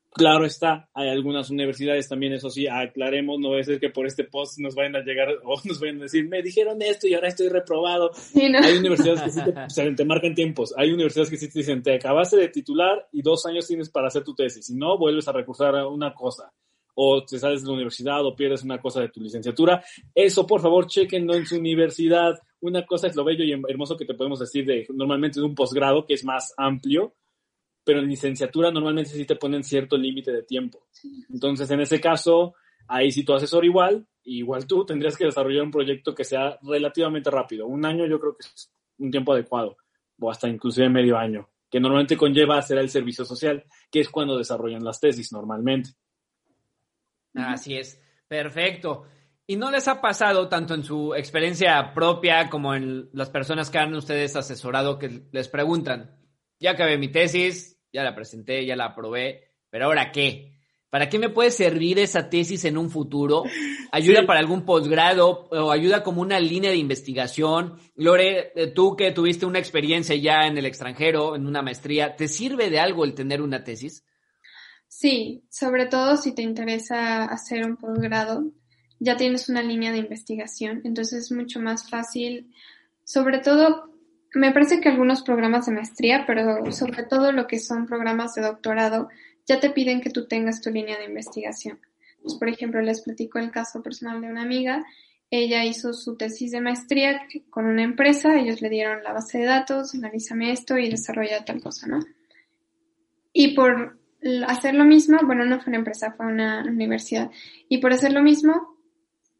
Claro está, hay algunas universidades también, eso sí, aclaremos, no es que por este post nos vayan a llegar o nos vayan a decir, me dijeron esto y ahora estoy reprobado. Hay universidades que sí te, te, marcan tiempos, hay universidades que sí te dicen, te acabaste de titular y dos años tienes para hacer tu tesis, si no, vuelves a recursar a una cosa o te sales de la universidad o pierdes una cosa de tu licenciatura. Eso, por favor, chequenlo en su universidad. Una cosa es lo bello y hermoso que te podemos decir de normalmente de un posgrado que es más amplio, pero en licenciatura normalmente sí te ponen cierto límite de tiempo. Entonces, en ese caso, ahí si tu asesor igual, igual tú tendrías que desarrollar un proyecto que sea relativamente rápido. Un año yo creo que es un tiempo adecuado, o hasta inclusive medio año, que normalmente conlleva hacer el servicio social, que es cuando desarrollan las tesis normalmente.
Así es, perfecto. ¿Y no les ha pasado tanto en su experiencia propia como en las personas que han ustedes asesorado que les preguntan, ya acabé mi tesis, ya la presenté, ya la aprobé, pero ahora qué? ¿Para qué me puede servir esa tesis en un futuro? ¿Ayuda para algún posgrado o ayuda como una línea de investigación? Lore, eh, tú que tuviste una experiencia ya en el extranjero, en una maestría, ¿te sirve de algo el tener una tesis?
Sí, sobre todo si te interesa hacer un posgrado, ya tienes una línea de investigación, entonces es mucho más fácil, sobre todo, me parece que algunos programas de maestría, pero sobre todo lo que son programas de doctorado, ya te piden que tú tengas tu línea de investigación. Pues, por ejemplo, les platico el caso personal de una amiga. Ella hizo su tesis de maestría con una empresa, ellos le dieron la base de datos, analízame esto y desarrolla tal cosa, ¿no? Y por hacer lo mismo, bueno, no fue una empresa, fue una universidad, y por hacer lo mismo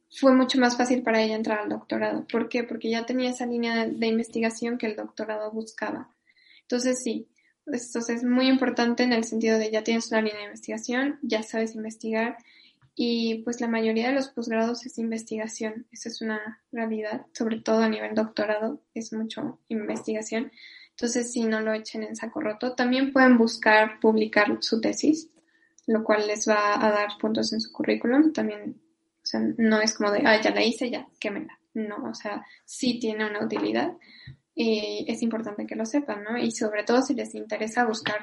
fue mucho más fácil para ella entrar al doctorado. ¿Por qué? Porque ya tenía esa línea de, investigación que el doctorado buscaba. Entonces sí, esto es muy importante en el sentido de ya tienes una línea de investigación, ya sabes investigar y pues la mayoría de los posgrados es investigación, esa es una realidad, sobre todo a nivel doctorado es mucho investigación. Entonces, si no lo echen en saco roto, también pueden buscar publicar su tesis, lo cual les va a dar puntos en su currículum. También, o sea, no es como de, ah, ya la hice, ya, quémela. No, o sea, sí tiene una utilidad y es importante que lo sepan, ¿no? Y sobre todo si les interesa buscar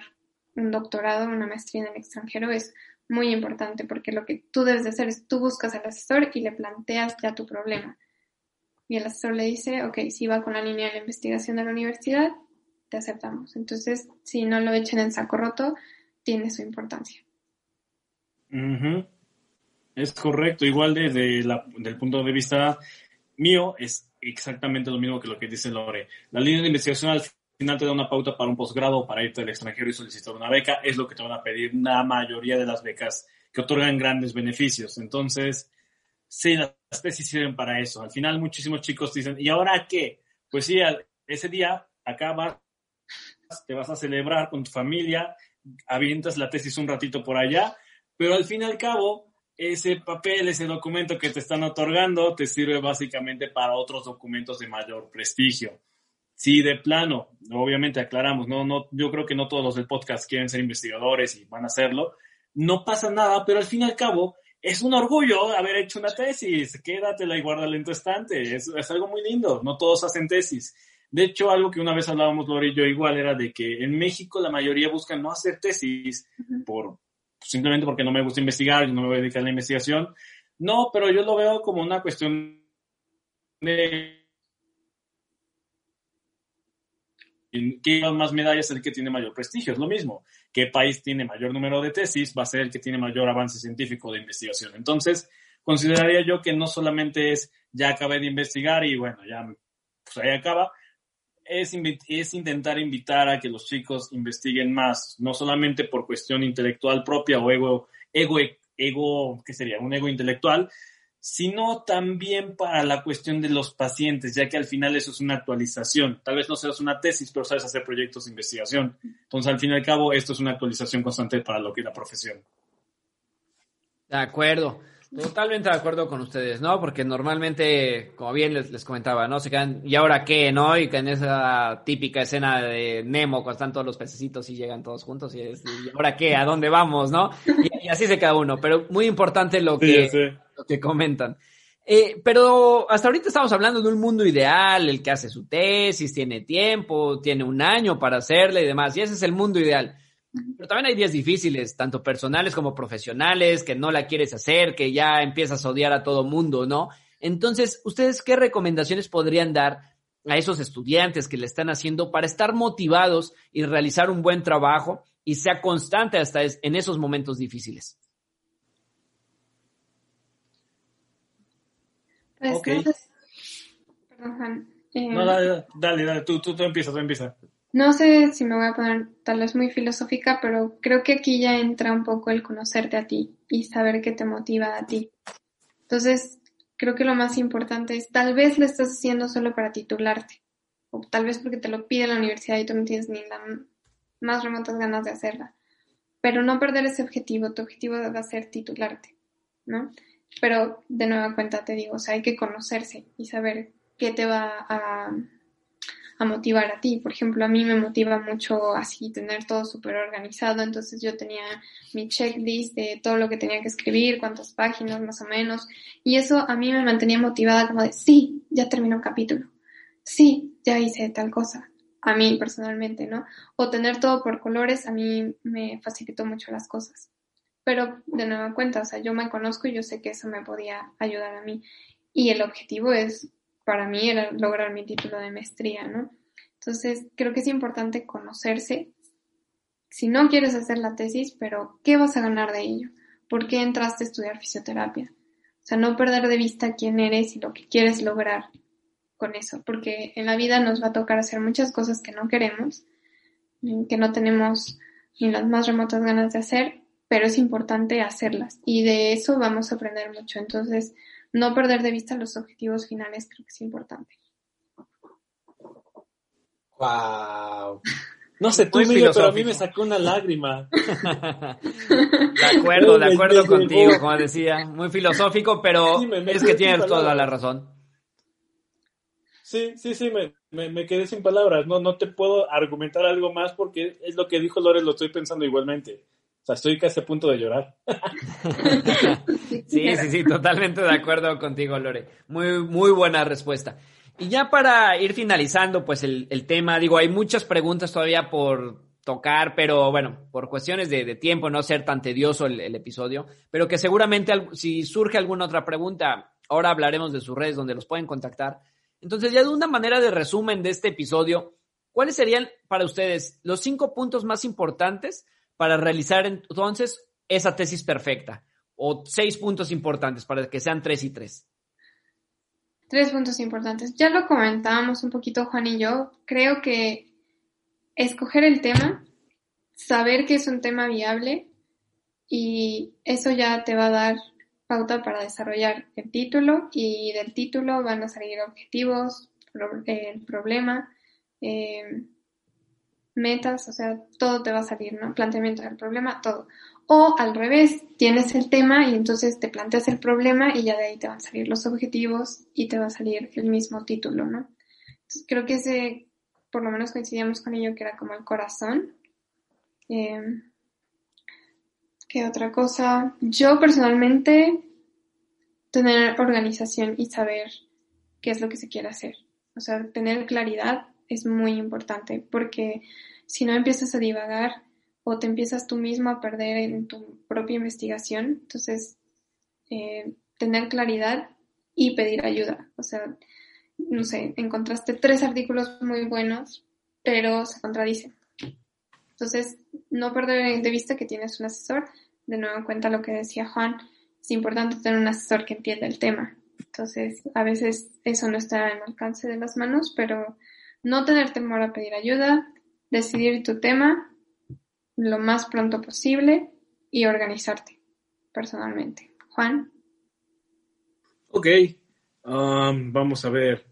un doctorado, una maestría en el extranjero, es muy importante porque lo que tú debes de hacer es tú buscas al asesor y le planteas ya tu problema. Y el asesor le dice, ok, si va con la línea de la investigación de la universidad, te aceptamos. Entonces, si no lo echen en saco roto, tiene su importancia.
Es correcto, igual desde el punto de vista mío, es exactamente lo mismo que lo que dice Lore. La línea de investigación al final te da una pauta para un posgrado, para irte al extranjero y solicitar una beca, es lo que te van a pedir la mayoría de las becas que otorgan grandes beneficios. Entonces, sí, las tesis sirven para eso. Al final, muchísimos chicos dicen, ¿y ahora qué? Pues sí, ese día acaba te vas a celebrar con tu familia, avientas la tesis un ratito por allá, pero al fin y al cabo, ese papel, ese documento que te están otorgando, te sirve básicamente para otros documentos de mayor prestigio. Sí, de plano, obviamente aclaramos, no, no, yo creo que no todos los del podcast quieren ser investigadores y van a hacerlo. No pasa nada, pero al fin y al cabo, es un orgullo haber hecho una tesis, quédatela y guárdala en tu estante, es, es algo muy lindo, no todos hacen tesis. De hecho, algo que una vez hablábamos Lore y yo igual era de que en México la mayoría buscan no hacer tesis por simplemente porque no me gusta investigar y no me voy a dedicar a la investigación. No, pero yo lo veo como una cuestión de ¿Qué más medallas es el que tiene mayor prestigio? Es lo mismo. ¿Qué país tiene mayor número de tesis? Va a ser el que tiene mayor avance científico de investigación. Entonces, consideraría yo que no solamente es ya acabé de investigar y bueno, ya pues ahí acaba. Es, es intentar invitar a que los chicos investiguen más, no solamente por cuestión intelectual propia o ego, ego, ego, ¿qué sería? Un ego intelectual, sino también para la cuestión de los pacientes, ya que al final eso es una actualización. Tal vez no seas una tesis, pero sabes hacer proyectos de investigación. Entonces, al fin y al cabo, esto es una actualización constante para lo que es la profesión.
De acuerdo. Totalmente de acuerdo con ustedes, ¿no? Porque normalmente, como bien les, les, comentaba, ¿no? Se quedan, ¿y ahora qué, no? Y que en esa típica escena de Nemo, cuando están todos los pececitos y llegan todos juntos, y, es, ¿y ahora qué? ¿A dónde vamos, no? Y, y, así se queda uno. Pero muy importante lo que, sí, sí. Lo que comentan. Eh, pero hasta ahorita estamos hablando de un mundo ideal, el que hace su tesis, tiene tiempo, tiene un año para hacerla y demás, y ese es el mundo ideal. Pero también hay días difíciles, tanto personales como profesionales, que no la quieres hacer, que ya empiezas a odiar a todo mundo, ¿no? Entonces, ¿ustedes qué recomendaciones podrían dar a esos estudiantes que le están haciendo para estar motivados y realizar un buen trabajo y sea constante hasta en esos momentos difíciles?
Pues, okay. Perdón, Juan. Eh,
no, dale, dale, dale, tú, tú, tú empiezas, tú empiezas.
No sé si me voy a poner tal vez muy filosófica, pero creo que aquí ya entra un poco el conocerte a ti y saber qué te motiva a ti. Entonces, creo que lo más importante es, tal vez lo estás haciendo solo para titularte, o tal vez porque te lo pide la universidad y tú no tienes ni las más remotas ganas de hacerla. Pero no perder ese objetivo, tu objetivo va a ser titularte, ¿no? Pero de nueva cuenta te digo, o sea, hay que conocerse y saber qué te va a a motivar a ti. Por ejemplo, a mí me motiva mucho así tener todo súper organizado, entonces yo tenía mi checklist de todo lo que tenía que escribir, cuántas páginas más o menos, y eso a mí me mantenía motivada como de, sí, ya terminó un capítulo, sí, ya hice tal cosa, a mí personalmente, ¿no? O tener todo por colores a mí me facilitó mucho las cosas. Pero de nueva cuenta, o sea, yo me conozco y yo sé que eso me podía ayudar a mí. Y el objetivo es para mí era lograr mi título de maestría, ¿no? Entonces, creo que es importante conocerse. Si no quieres hacer la tesis, pero ¿qué vas a ganar de ello? ¿Por qué entraste a estudiar fisioterapia? O sea, no perder de vista quién eres y lo que quieres lograr con eso, porque en la vida nos va a tocar hacer muchas cosas que no queremos, que no tenemos ni las más remotas ganas de hacer, pero es importante hacerlas y de eso vamos a aprender mucho. Entonces, no perder de vista los objetivos finales creo que es importante.
Wow. No sé tú, Miguel, pero a mí me sacó una lágrima.
De acuerdo, de acuerdo contigo, como decía. Muy filosófico, pero sí, me, me es que tienes toda la razón.
Sí, sí, sí, me, me, quedé sin palabras. No, no te puedo argumentar algo más porque es lo que dijo Lore, lo estoy pensando igualmente. O sea, estoy casi a punto de llorar.
sí, sí, sí, totalmente de acuerdo contigo, Lore. Muy, muy buena respuesta. Y ya para ir finalizando, pues el, el tema, digo, hay muchas preguntas todavía por tocar, pero bueno, por cuestiones de, de tiempo, no ser tan tedioso el, el, episodio, pero que seguramente si surge alguna otra pregunta, ahora hablaremos de sus redes donde los pueden contactar. Entonces, ya de una manera de resumen de este episodio, ¿cuáles serían para ustedes los cinco puntos más importantes para realizar entonces esa tesis perfecta? O seis puntos importantes para que sean tres y tres.
Tres puntos importantes. Ya lo comentábamos un poquito Juan y yo. Creo que escoger el tema, saber que es un tema viable y eso ya te va a dar pauta para desarrollar el título y del título van a salir objetivos, el problema, eh, metas, o sea, todo te va a salir, ¿no? Planteamiento del problema, todo. O al revés, tienes el tema y entonces te planteas el problema y ya de ahí te van a salir los objetivos y te va a salir el mismo título, ¿no? Creo que ese, por lo menos coincidíamos con ello, que era como el corazón. Eh, ¿Qué otra cosa? Yo personalmente tener organización y saber qué es lo que se quiere hacer. O sea, tener claridad es muy importante porque si no empiezas a divagar o te empiezas tú mismo a perder en tu propia investigación, entonces eh, tener claridad y pedir ayuda. O sea, no sé, encontraste tres artículos muy buenos, pero se contradicen. Entonces, no perder de vista que tienes un asesor. De nuevo en cuenta lo que decía Juan, es importante tener un asesor que entienda el tema. Entonces, a veces eso no está en alcance de las manos, pero no tener temor a pedir ayuda, decidir tu tema lo más pronto posible y organizarte personalmente. Juan.
Ok, um, vamos a ver.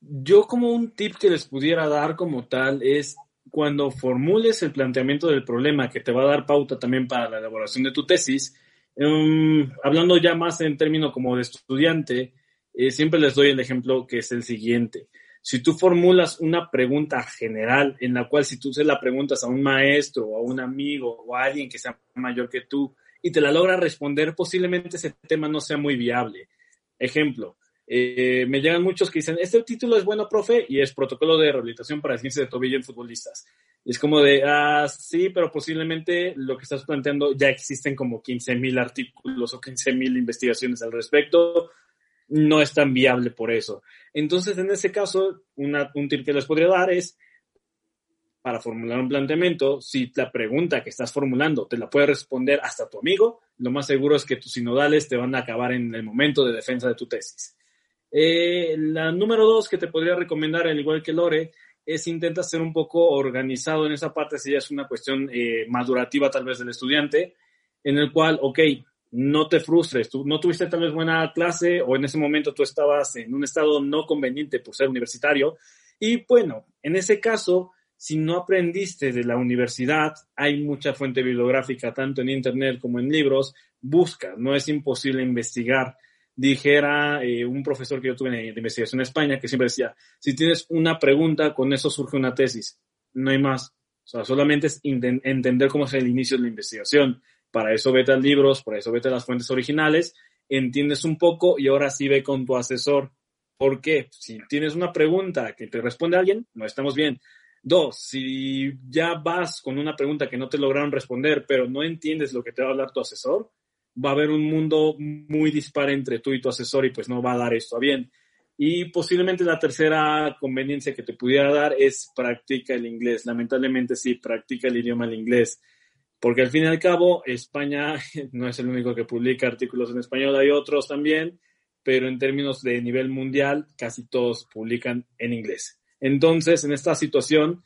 Yo como un tip que les pudiera dar como tal es cuando formules el planteamiento del problema que te va a dar pauta también para la elaboración de tu tesis, Um, hablando ya más en términos como de estudiante, eh, siempre les doy el ejemplo que es el siguiente. Si tú formulas una pregunta general en la cual si tú se la preguntas a un maestro o a un amigo o a alguien que sea mayor que tú y te la logra responder, posiblemente ese tema no sea muy viable. Ejemplo, eh, me llegan muchos que dicen, este título es bueno, profe, y es protocolo de rehabilitación para ciencia de tobillo en futbolistas. Es como de, ah, sí, pero posiblemente lo que estás planteando ya existen como 15.000 artículos o 15.000 investigaciones al respecto. No es tan viable por eso. Entonces, en ese caso, un tip que les podría dar es, para formular un planteamiento, si la pregunta que estás formulando te la puede responder hasta tu amigo, lo más seguro es que tus sinodales te van a acabar en el momento de defensa de tu tesis. Eh, la número dos que te podría recomendar, al igual que Lore, es intenta ser un poco organizado en esa parte, si ya es una cuestión eh, madurativa tal vez del estudiante, en el cual, ok, no te frustres, tú no tuviste tal vez buena clase o en ese momento tú estabas en un estado no conveniente por ser universitario. Y bueno, en ese caso, si no aprendiste de la universidad, hay mucha fuente bibliográfica, tanto en Internet como en libros, busca, no es imposible investigar dijera eh, un profesor que yo tuve de investigación en España, que siempre decía, si tienes una pregunta, con eso surge una tesis, no hay más. O sea, solamente es entender cómo es el inicio de la investigación. Para eso vete a libros, para eso vete a las fuentes originales, entiendes un poco y ahora sí ve con tu asesor. ¿Por qué? Si tienes una pregunta que te responde alguien, no estamos bien. Dos, si ya vas con una pregunta que no te lograron responder, pero no entiendes lo que te va a hablar tu asesor, va a haber un mundo muy dispar entre tú y tu asesor y pues no va a dar esto a bien. Y posiblemente la tercera conveniencia que te pudiera dar es practica el inglés. Lamentablemente sí, practica el idioma del inglés. Porque al fin y al cabo, España no es el único que publica artículos en español, hay otros también, pero en términos de nivel mundial, casi todos publican en inglés. Entonces, en esta situación,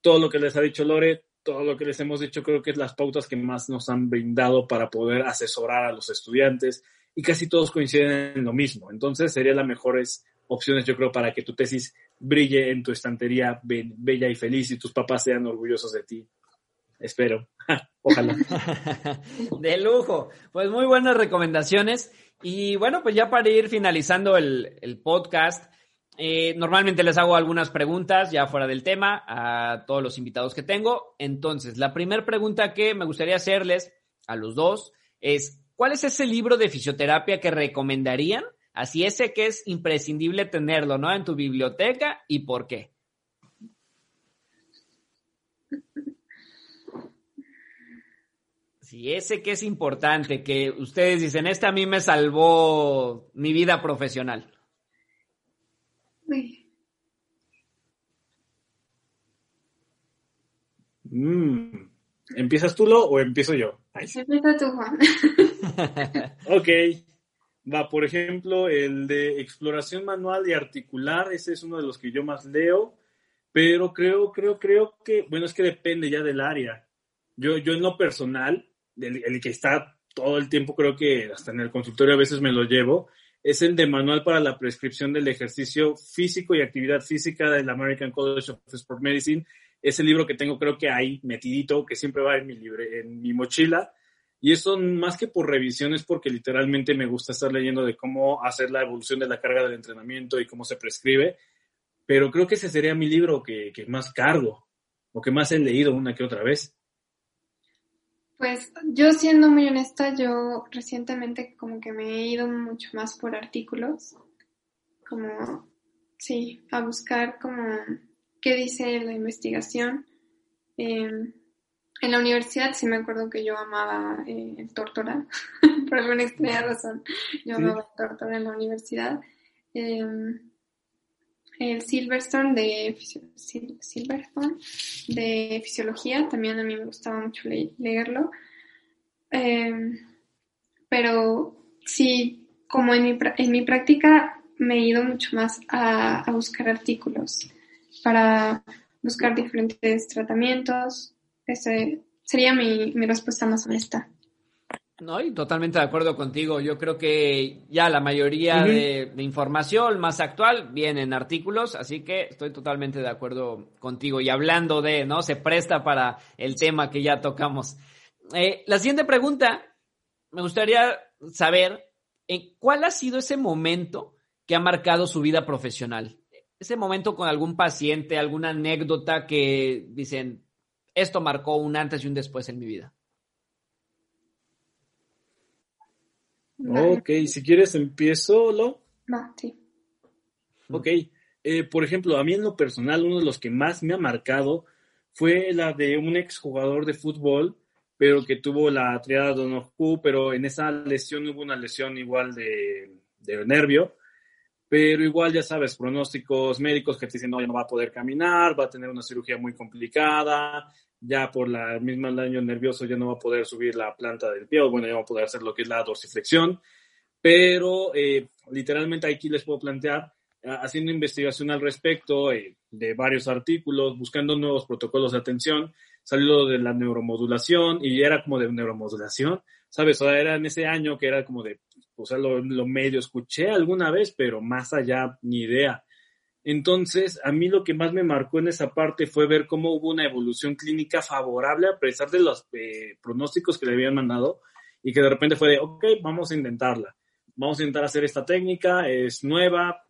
todo lo que les ha dicho Lore, todo lo que les hemos dicho creo que es las pautas que más nos han brindado para poder asesorar a los estudiantes y casi todos coinciden en lo mismo. Entonces serían las mejores opciones yo creo para que tu tesis brille en tu estantería bella y feliz y tus papás sean orgullosos de ti. Espero. Ojalá.
de lujo. Pues muy buenas recomendaciones. Y bueno, pues ya para ir finalizando el, el podcast, eh, normalmente les hago algunas preguntas ya fuera del tema a todos los invitados que tengo. Entonces, la primera pregunta que me gustaría hacerles a los dos es, ¿cuál es ese libro de fisioterapia que recomendarían? Así ese que es imprescindible tenerlo, ¿no? En tu biblioteca y por qué. Sí, ese que es importante, que ustedes dicen, este a mí me salvó mi vida profesional.
Mm. ¿Empiezas tú lo o empiezo yo?
Empieza tú, Juan.
ok. Va, por ejemplo, el de exploración manual y articular, ese es uno de los que yo más leo, pero creo, creo, creo que, bueno, es que depende ya del área. Yo, yo en lo personal, el, que está todo el tiempo, creo que hasta en el consultorio a veces me lo llevo, es el de manual para la prescripción del ejercicio físico y actividad física del American College of Sport Medicine. Es el libro que tengo creo que ahí metidito, que siempre va en mi, libre, en mi mochila. Y eso más que por revisiones, porque literalmente me gusta estar leyendo de cómo hacer la evolución de la carga del entrenamiento y cómo se prescribe. Pero creo que ese sería mi libro que más cargo o que más he leído una que otra vez.
Pues yo siendo muy honesta, yo recientemente como que me he ido mucho más por artículos, como, sí, a buscar como qué dice la investigación. Em, en la universidad sí me acuerdo que yo amaba eh, el Tortora, por alguna extraña razón, yo amaba el Tortora en la universidad. Em, el Silverstone de, Silverstone de fisiología, también a mí me gustaba mucho leerlo. Em, pero sí, como en mi, en mi práctica me he ido mucho más a, a buscar artículos para buscar diferentes tratamientos. Ese sería mi, mi respuesta más honesta.
No, y totalmente de acuerdo contigo. Yo creo que ya la mayoría de, información más actual viene en artículos, así que estoy totalmente de acuerdo contigo. Y hablando de, ¿no? Se presta para el tema que ya tocamos. Eh, la siguiente pregunta, me gustaría saber, eh, ¿cuál ha sido ese momento que ha marcado su vida profesional? Ese momento con algún paciente, alguna anécdota que dicen, esto marcó un antes y un después en mi vida.
Ok, si quieres empiezo, ¿lo?
Va, sí.
Ok, eh, por ejemplo, a mí en lo personal, uno de los que más me ha marcado fue la de un exjugador de fútbol, pero que tuvo la triada Donohu, pero en esa lesión hubo una lesión igual de, de nervio, pero igual ya sabes, pronósticos médicos que te dicen, no, ya no va a poder caminar, va a tener una cirugía muy complicada, ya por la misma daño nervioso ya no va a poder subir la planta del pie, o bueno, ya va a poder hacer lo que es la dorsiflexión, pero eh, literalmente aquí les puedo plantear, haciendo investigación al respecto eh, de varios artículos, buscando nuevos protocolos de atención, salió de la neuromodulación y era como de neuromodulación, ¿sabes? O sea, era en ese año que era como de, o sea, lo medio escuché alguna vez, pero más allá, ni idea. Entonces, a mí lo que más me marcó en esa parte fue ver cómo hubo una evolución clínica favorable a pesar de los eh, pronósticos que le habían mandado y que de repente fue de, ok, vamos a intentarla. Vamos a intentar hacer esta técnica, es nueva,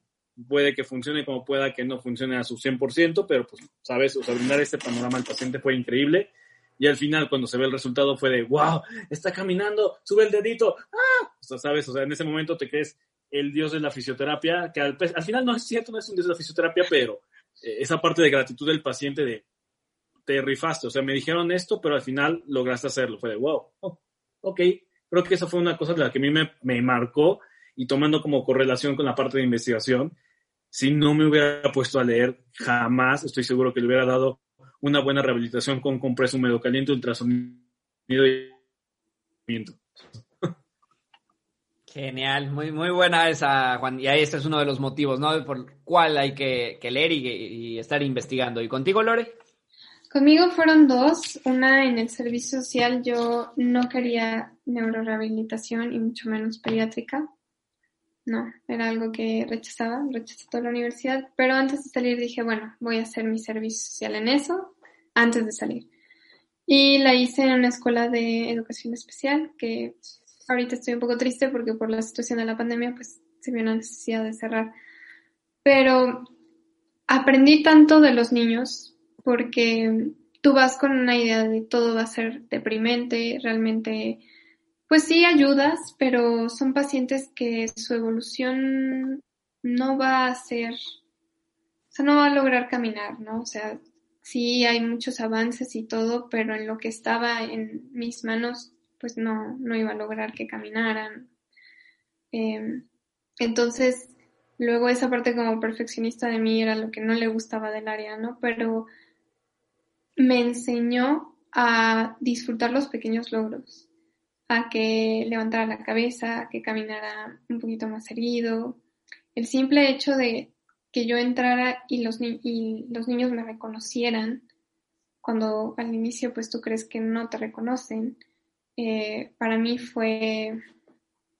puede que funcione como pueda que no funcione a su 100%, pero pues, sabes, o sea, brindar este panorama al paciente fue increíble. Y al final, cuando se ve el resultado, fue de, wow, está caminando, sube el dedito, ah, o sea, sabes, o sea, en ese momento te crees el dios de la fisioterapia, que al, final no es cierto, no es un dios de la fisioterapia, pero eh, esa parte de gratitud del paciente de te rifaste, o sea, me dijeron esto, pero al final lograste hacerlo, fue de wow, oh, ok, creo que esa fue una cosa de la que a mí me, me marcó y tomando como correlación con la parte de investigación, si no me hubiera puesto a leer, jamás estoy seguro que le hubiera dado una buena rehabilitación con compreso húmedo caliente, ultrasonido y
Genial, muy, muy buena esa, Juan. Y ahí este es uno de los motivos, ¿no? Por cuál hay que, leer y, estar investigando. ¿Y contigo, Lore?
Conmigo fueron dos. Una en el servicio social, yo no quería neurorehabilitación y mucho menos pediátrica. No, era algo que rechazaba, rechazé toda la universidad. Pero antes de salir dije, bueno, voy a hacer mi servicio social en eso, antes de salir. Y la hice en una escuela de educación especial que ahorita estoy un poco triste porque por la situación de la pandemia pues se vio una necesidad de cerrar. Pero aprendí tanto de los niños porque tú vas con una idea de todo va a ser deprimente, realmente pues sí ayudas, pero son pacientes que su evolución no va a ser, o sea, no va a lograr caminar, ¿no? O sea, sí hay muchos avances y todo, pero en lo que estaba en mis manos pues no, no iba a lograr que caminaran. Em, entonces, luego esa parte como perfeccionista de mí era lo que no le gustaba del área, ¿no? Pero me enseñó a disfrutar los pequeños logros, a que levantara la cabeza, a que caminara un poquito más herido. El simple hecho de que yo entrara y los, y los niños me reconocieran, cuando al inicio pues tú crees que no te reconocen, eh, para mí fue,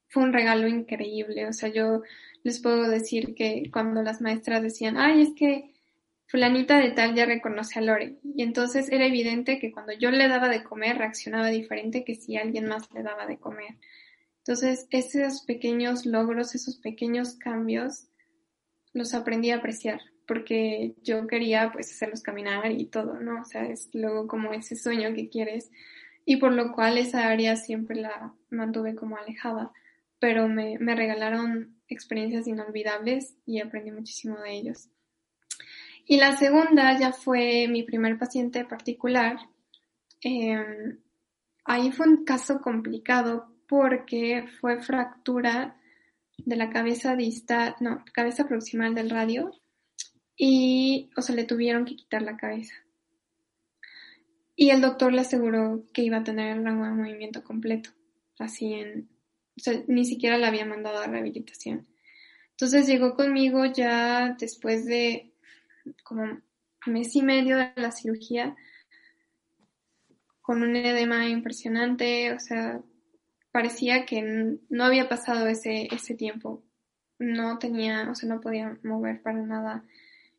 fue un regalo increíble. O sea, yo les puedo decir que cuando las maestras decían, ay, es que fulanita de tal ya reconoce a Lore. Y entonces era evidente que cuando yo le daba de comer reaccionaba diferente que si alguien más le daba de comer. Entonces, esos pequeños logros, esos pequeños cambios, los aprendí a apreciar porque yo quería pues hacerlos caminar y todo, ¿no? O sea, es luego como ese sueño que quieres y por lo cual esa área siempre la mantuve como alejada, pero me, me regalaron experiencias inolvidables y aprendí muchísimo de ellos. Y la segunda ya fue mi primer paciente particular. Em, ahí fue un caso complicado porque fue fractura de la cabeza distal, no, cabeza proximal del radio y, o sea, le tuvieron que quitar la cabeza. Y el doctor le aseguró que iba a tener el rango de movimiento completo, así en, o sea, ni siquiera le había mandado a rehabilitación. Entonces llegó conmigo ya después de como mes y medio de la cirugía, con un edema impresionante, o sea, parecía que no había pasado ese, ese tiempo. No tenía, o sea, no podía mover para nada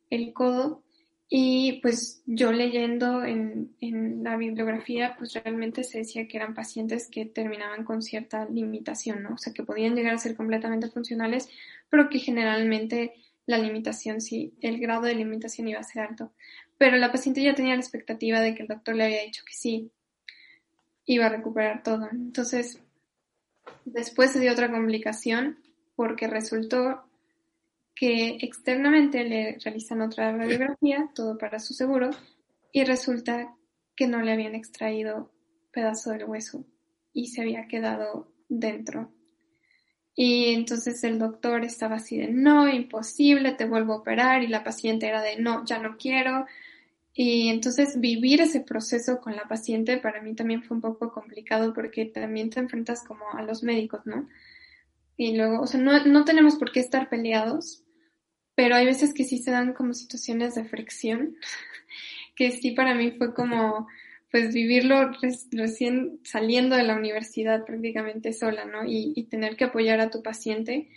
el codo. Y pues yo leyendo en, en, la bibliografía, pues realmente se decía que eran pacientes que terminaban con cierta limitación, ¿no? O sea, que podían llegar a ser completamente funcionales, pero que generalmente la limitación, sí, el grado de limitación iba a ser alto. Pero la paciente ya tenía la expectativa de que el doctor le había dicho que sí, iba a recuperar todo. Entonces, después se dio otra complicación porque resultó que externamente le realizan otra radiografía, todo para su seguro, y resulta que no le habían extraído pedazo del hueso y se había quedado dentro. Y entonces el doctor estaba así de, no, imposible, te vuelvo a operar, y la paciente era de, no, ya no quiero. Y entonces vivir ese proceso con la paciente para mí también fue un poco complicado porque también te enfrentas como a los médicos, ¿no? Y luego, o sea, no, no tenemos por qué estar peleados, pero hay veces que sí se dan como situaciones de fricción, que sí para mí fue como, pues vivirlo recién saliendo de la universidad prácticamente sola, ¿no? Y, y, tener que apoyar a tu paciente.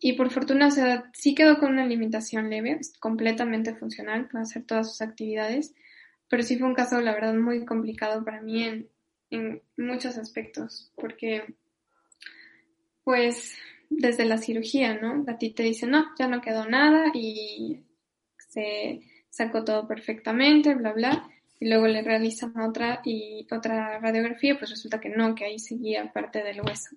Y por fortuna, o sea, sí quedó con una limitación leve, es completamente funcional, puede hacer todas sus actividades, pero sí fue un caso, la verdad, muy complicado para mí en, en muchos aspectos, porque, pues, desde la cirugía, ¿no? A ti te dicen, no, ya no quedó nada y se sacó todo perfectamente, bla, bla, y luego le realizan otra y otra radiografía, pues resulta que no, que ahí seguía parte del hueso.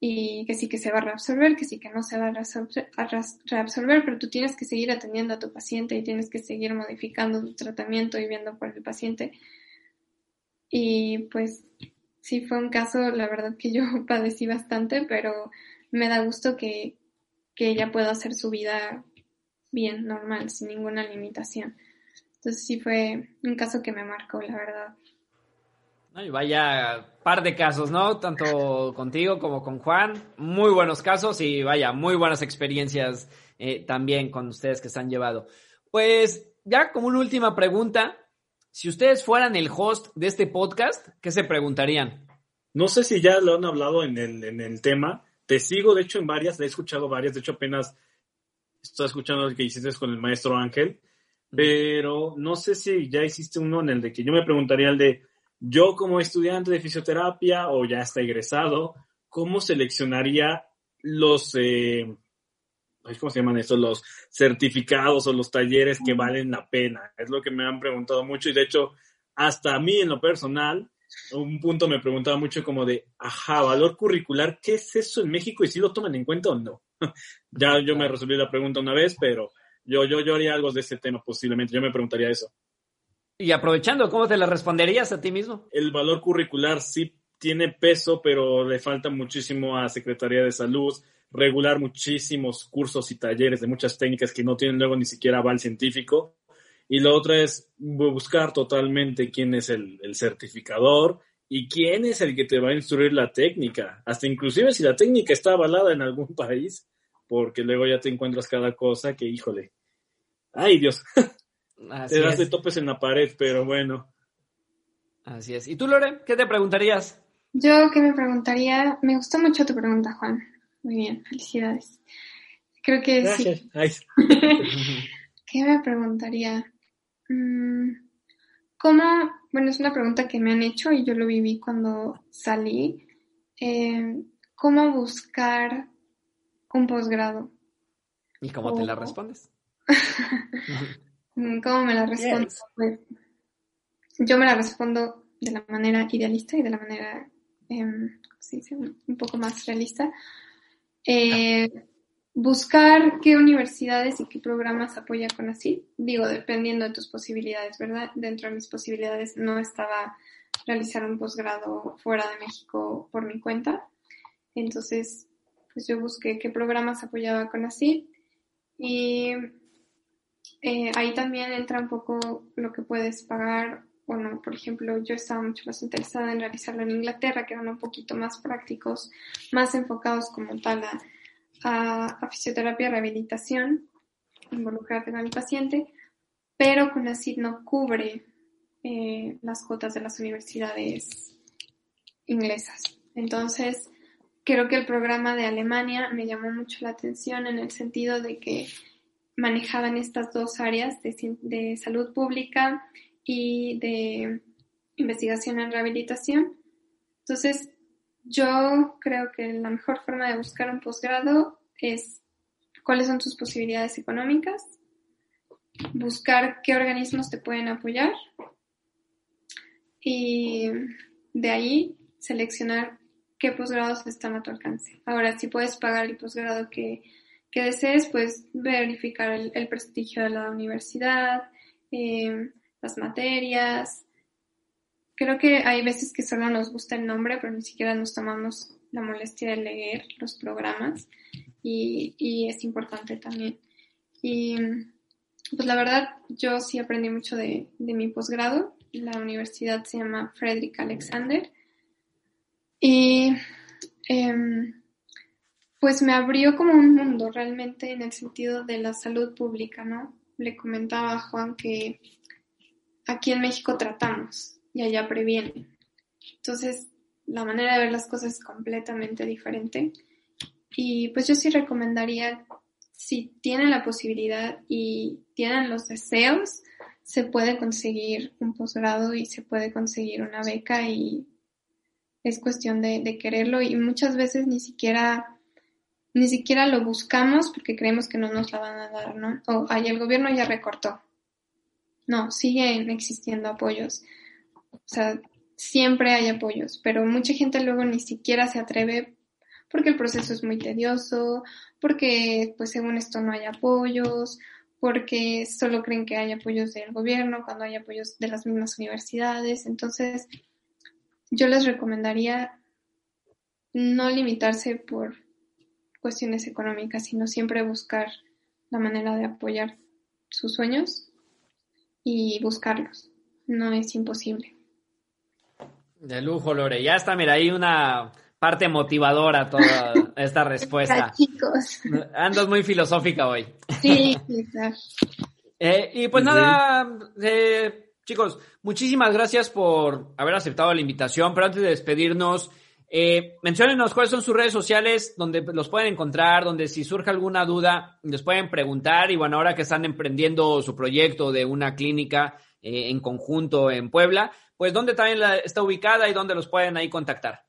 Y que sí que se va a reabsorber, que sí que no se va a reabsorber, pero tú tienes que seguir atendiendo a tu paciente y tienes que seguir modificando tu tratamiento y viendo por el paciente. Y pues sí fue un caso, la verdad que yo padecí bastante, pero me da gusto que, ella pueda hacer su vida bien, normal, sin ninguna limitación. Entonces sí fue un caso que me marcó, la verdad.
y vaya par de casos, ¿no? Tanto contigo como con Juan. Muy buenos casos y vaya, muy buenas experiencias eh, también con ustedes que se han llevado. Pues ya como una última pregunta, si ustedes fueran el host de este podcast, ¿qué se preguntarían?
No sé si ya lo han hablado en el, en el tema, te sigo, de hecho, en varias, he escuchado varias, de hecho, apenas estoy escuchando el que hiciste con el maestro Ángel, pero no sé si ya hiciste uno en el de que yo me preguntaría el de yo como estudiante de fisioterapia o ya está egresado, ¿cómo seleccionaría los, eh, ¿cómo se llaman estos? Los certificados o los talleres que valen la pena. Es lo que me han preguntado mucho y de hecho, hasta a mí en lo personal, un punto me preguntaba mucho como de, ajá, valor curricular, ¿qué es eso en México y si lo toman en cuenta o no? ya yo me resolví la pregunta una vez, pero yo, yo, yo haría algo de ese tema posiblemente, yo me preguntaría eso.
Y aprovechando, ¿cómo te la responderías a ti mismo?
El valor curricular sí tiene peso, pero le falta muchísimo a Secretaría de Salud, regular muchísimos cursos y talleres de muchas técnicas que no tienen luego ni siquiera aval científico y la otra es buscar totalmente quién es el, certificador y quién es el que te va a instruir la técnica. Hasta inclusive si la técnica está avalada en algún país, porque luego ya te encuentras cada cosa que, híjole, ay Dios, te das de topes en la pared, pero bueno.
Así es. ¿Y tú, Lore, qué te preguntarías?
Yo, ¿qué me preguntaría? Me gustó mucho tu pregunta, Juan. Muy bien, felicidades. Creo que sí. ¿Qué me preguntaría? Mm, ¿Cómo? Bueno, es una pregunta que me han hecho y yo lo viví cuando salí. Eh, ¿Cómo buscar un posgrado?
¿Y cómo te la respondes?
¿Cómo me la respondo? Pues, yo me la respondo de la manera idealista y de la manera, ¿cómo se un poco más realista. Eh, buscar qué universidades y qué programas apoya con así, digo, dependiendo de tus posibilidades, ¿verdad? Dentro de mis posibilidades no estaba realizar un posgrado fuera de México por mi cuenta, entonces pues yo busqué qué programas apoyaba con así y eh, ahí también entra un poco lo que puedes pagar o no. Por ejemplo, yo estaba mucho más interesada en realizarlo en Inglaterra, que eran un poquito más prácticos, más enfocados como tal a a, fisioterapia y rehabilitación, involucrarte con el paciente, pero CONACYT no cubre eh, las cuotas de las universidades inglesas. Entonces, creo que el programa de Alemania me llamó mucho la atención en el sentido de que manejaban estas dos áreas de, de salud pública y de investigación en rehabilitación. Entonces, yo creo que la mejor forma de buscar un posgrado es cuáles son tus posibilidades económicas, buscar qué organismos te pueden apoyar y de ahí seleccionar qué posgrados están a tu alcance. Ahora, si puedes pagar el posgrado que, desees, pues verificar el, prestigio de la universidad, eh, las materias, creo que hay veces que solo nos gusta el nombre, pero ni siquiera nos tomamos la molestia de leer los programas y, es importante también. Y pues la verdad, yo sí aprendí mucho de, mi posgrado. La universidad se llama Frederick Alexander. Y em, pues me abrió como un mundo realmente en el sentido de la salud pública, ¿no? Le comentaba a Juan que aquí en México tratamos y allá previenen. Entonces, la manera de ver las cosas es completamente diferente. Y pues yo sí recomendaría, si tienen la posibilidad y tienen los deseos, se puede conseguir un posgrado y se puede conseguir una beca y es cuestión de, quererlo y muchas veces ni siquiera ni siquiera lo buscamos porque creemos que no nos la van a dar, ¿no? O el gobierno ya recortó. No, siguen existiendo apoyos. O sea, siempre hay apoyos, pero mucha gente luego ni siquiera se atreve porque el proceso es muy tedioso, porque pues según esto no hay apoyos, porque solo creen que hay apoyos del gobierno cuando hay apoyos de las mismas universidades. Entonces, yo les recomendaría no limitarse por cuestiones económicas, sino siempre buscar la manera de apoyar sus sueños y buscarlos. No es imposible.
De lujo, Lore. Ya está, mira, hay una parte motivadora toda esta respuesta.
chicos.
Andas muy filosófica hoy.
Sí,
eh, y pues nada, eh, chicos, muchísimas gracias por haber aceptado la invitación, pero antes de despedirnos, eh, menciónenos cuáles son sus redes sociales, donde los pueden encontrar, donde si surge alguna duda, les pueden preguntar. Y bueno, ahora que están emprendiendo su proyecto de una clínica eh, en conjunto en Puebla, pues dónde también está ubicada y dónde los pueden ahí contactar.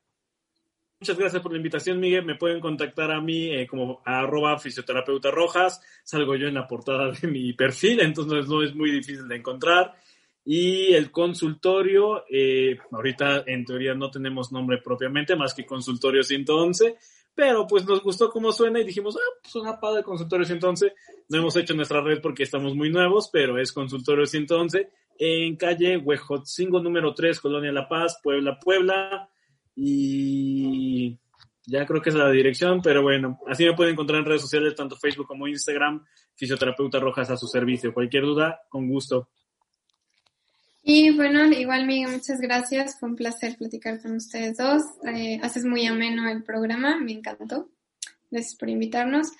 Muchas gracias por la invitación, Miguel. Me pueden contactar a mí eh, como arroba fisioterapeuta rojas. Salgo yo en la portada de mi perfil, entonces no es muy difícil de encontrar. Y el consultorio, eh, ahorita en teoría no tenemos nombre propiamente, más que consultorio 111, pero pues nos gustó cómo suena y dijimos, ah, pues suena padre consultorio 111. No hemos hecho nuestra red porque estamos muy nuevos, pero es consultorio 111 en calle Huejotzingo número 3, Colonia La Paz, Puebla, Puebla. Y ya creo que es la dirección, pero bueno, así me pueden encontrar en redes sociales, tanto Facebook como Instagram, Fisioterapeuta Rojas a su servicio. Cualquier duda, con gusto.
Y bueno, igual Miguel, muchas gracias. Fue un placer platicar con ustedes dos. Eh, haces muy ameno el programa, me encantó. Gracias por invitarnos.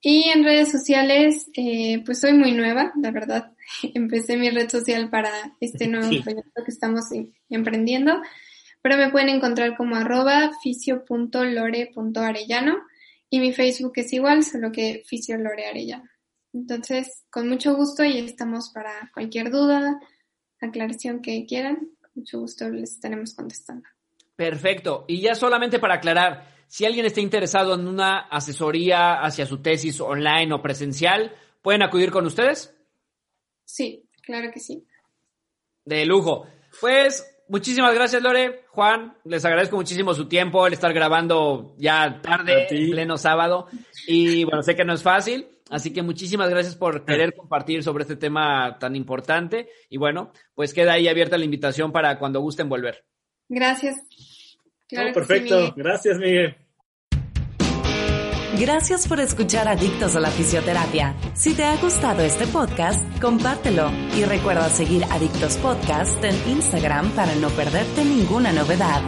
Y en redes sociales, eh, pues soy muy nueva, la verdad. Empecé mi red social para este nuevo proyecto que estamos em, emprendiendo, pero me pueden encontrar como arroba fisio.lore.arellano y mi Facebook es igual, solo que fisiolorearellano. Entonces, con mucho gusto y estamos para cualquier duda, aclaración que quieran, con mucho gusto les estaremos contestando.
Perfecto. Y ya solamente para aclarar, si alguien está interesado en una asesoría hacia su tesis online o presencial, ¿pueden acudir con ustedes?
Sí, claro que sí.
De lujo. Pues muchísimas gracias, Lore. Juan, les agradezco muchísimo su tiempo, el estar grabando ya tarde, en pleno sábado. Y bueno, sé que no es fácil, así que muchísimas gracias por querer compartir sobre este tema tan importante. Y bueno, pues queda ahí abierta la invitación para cuando gusten volver.
Gracias.
Perfecto. gracias, Miguel.
Gracias por escuchar Adictos a la Fisioterapia. Si te ha gustado este podcast, compártelo y recuerda seguir Adictos Podcast en Instagram para no perderte ninguna novedad.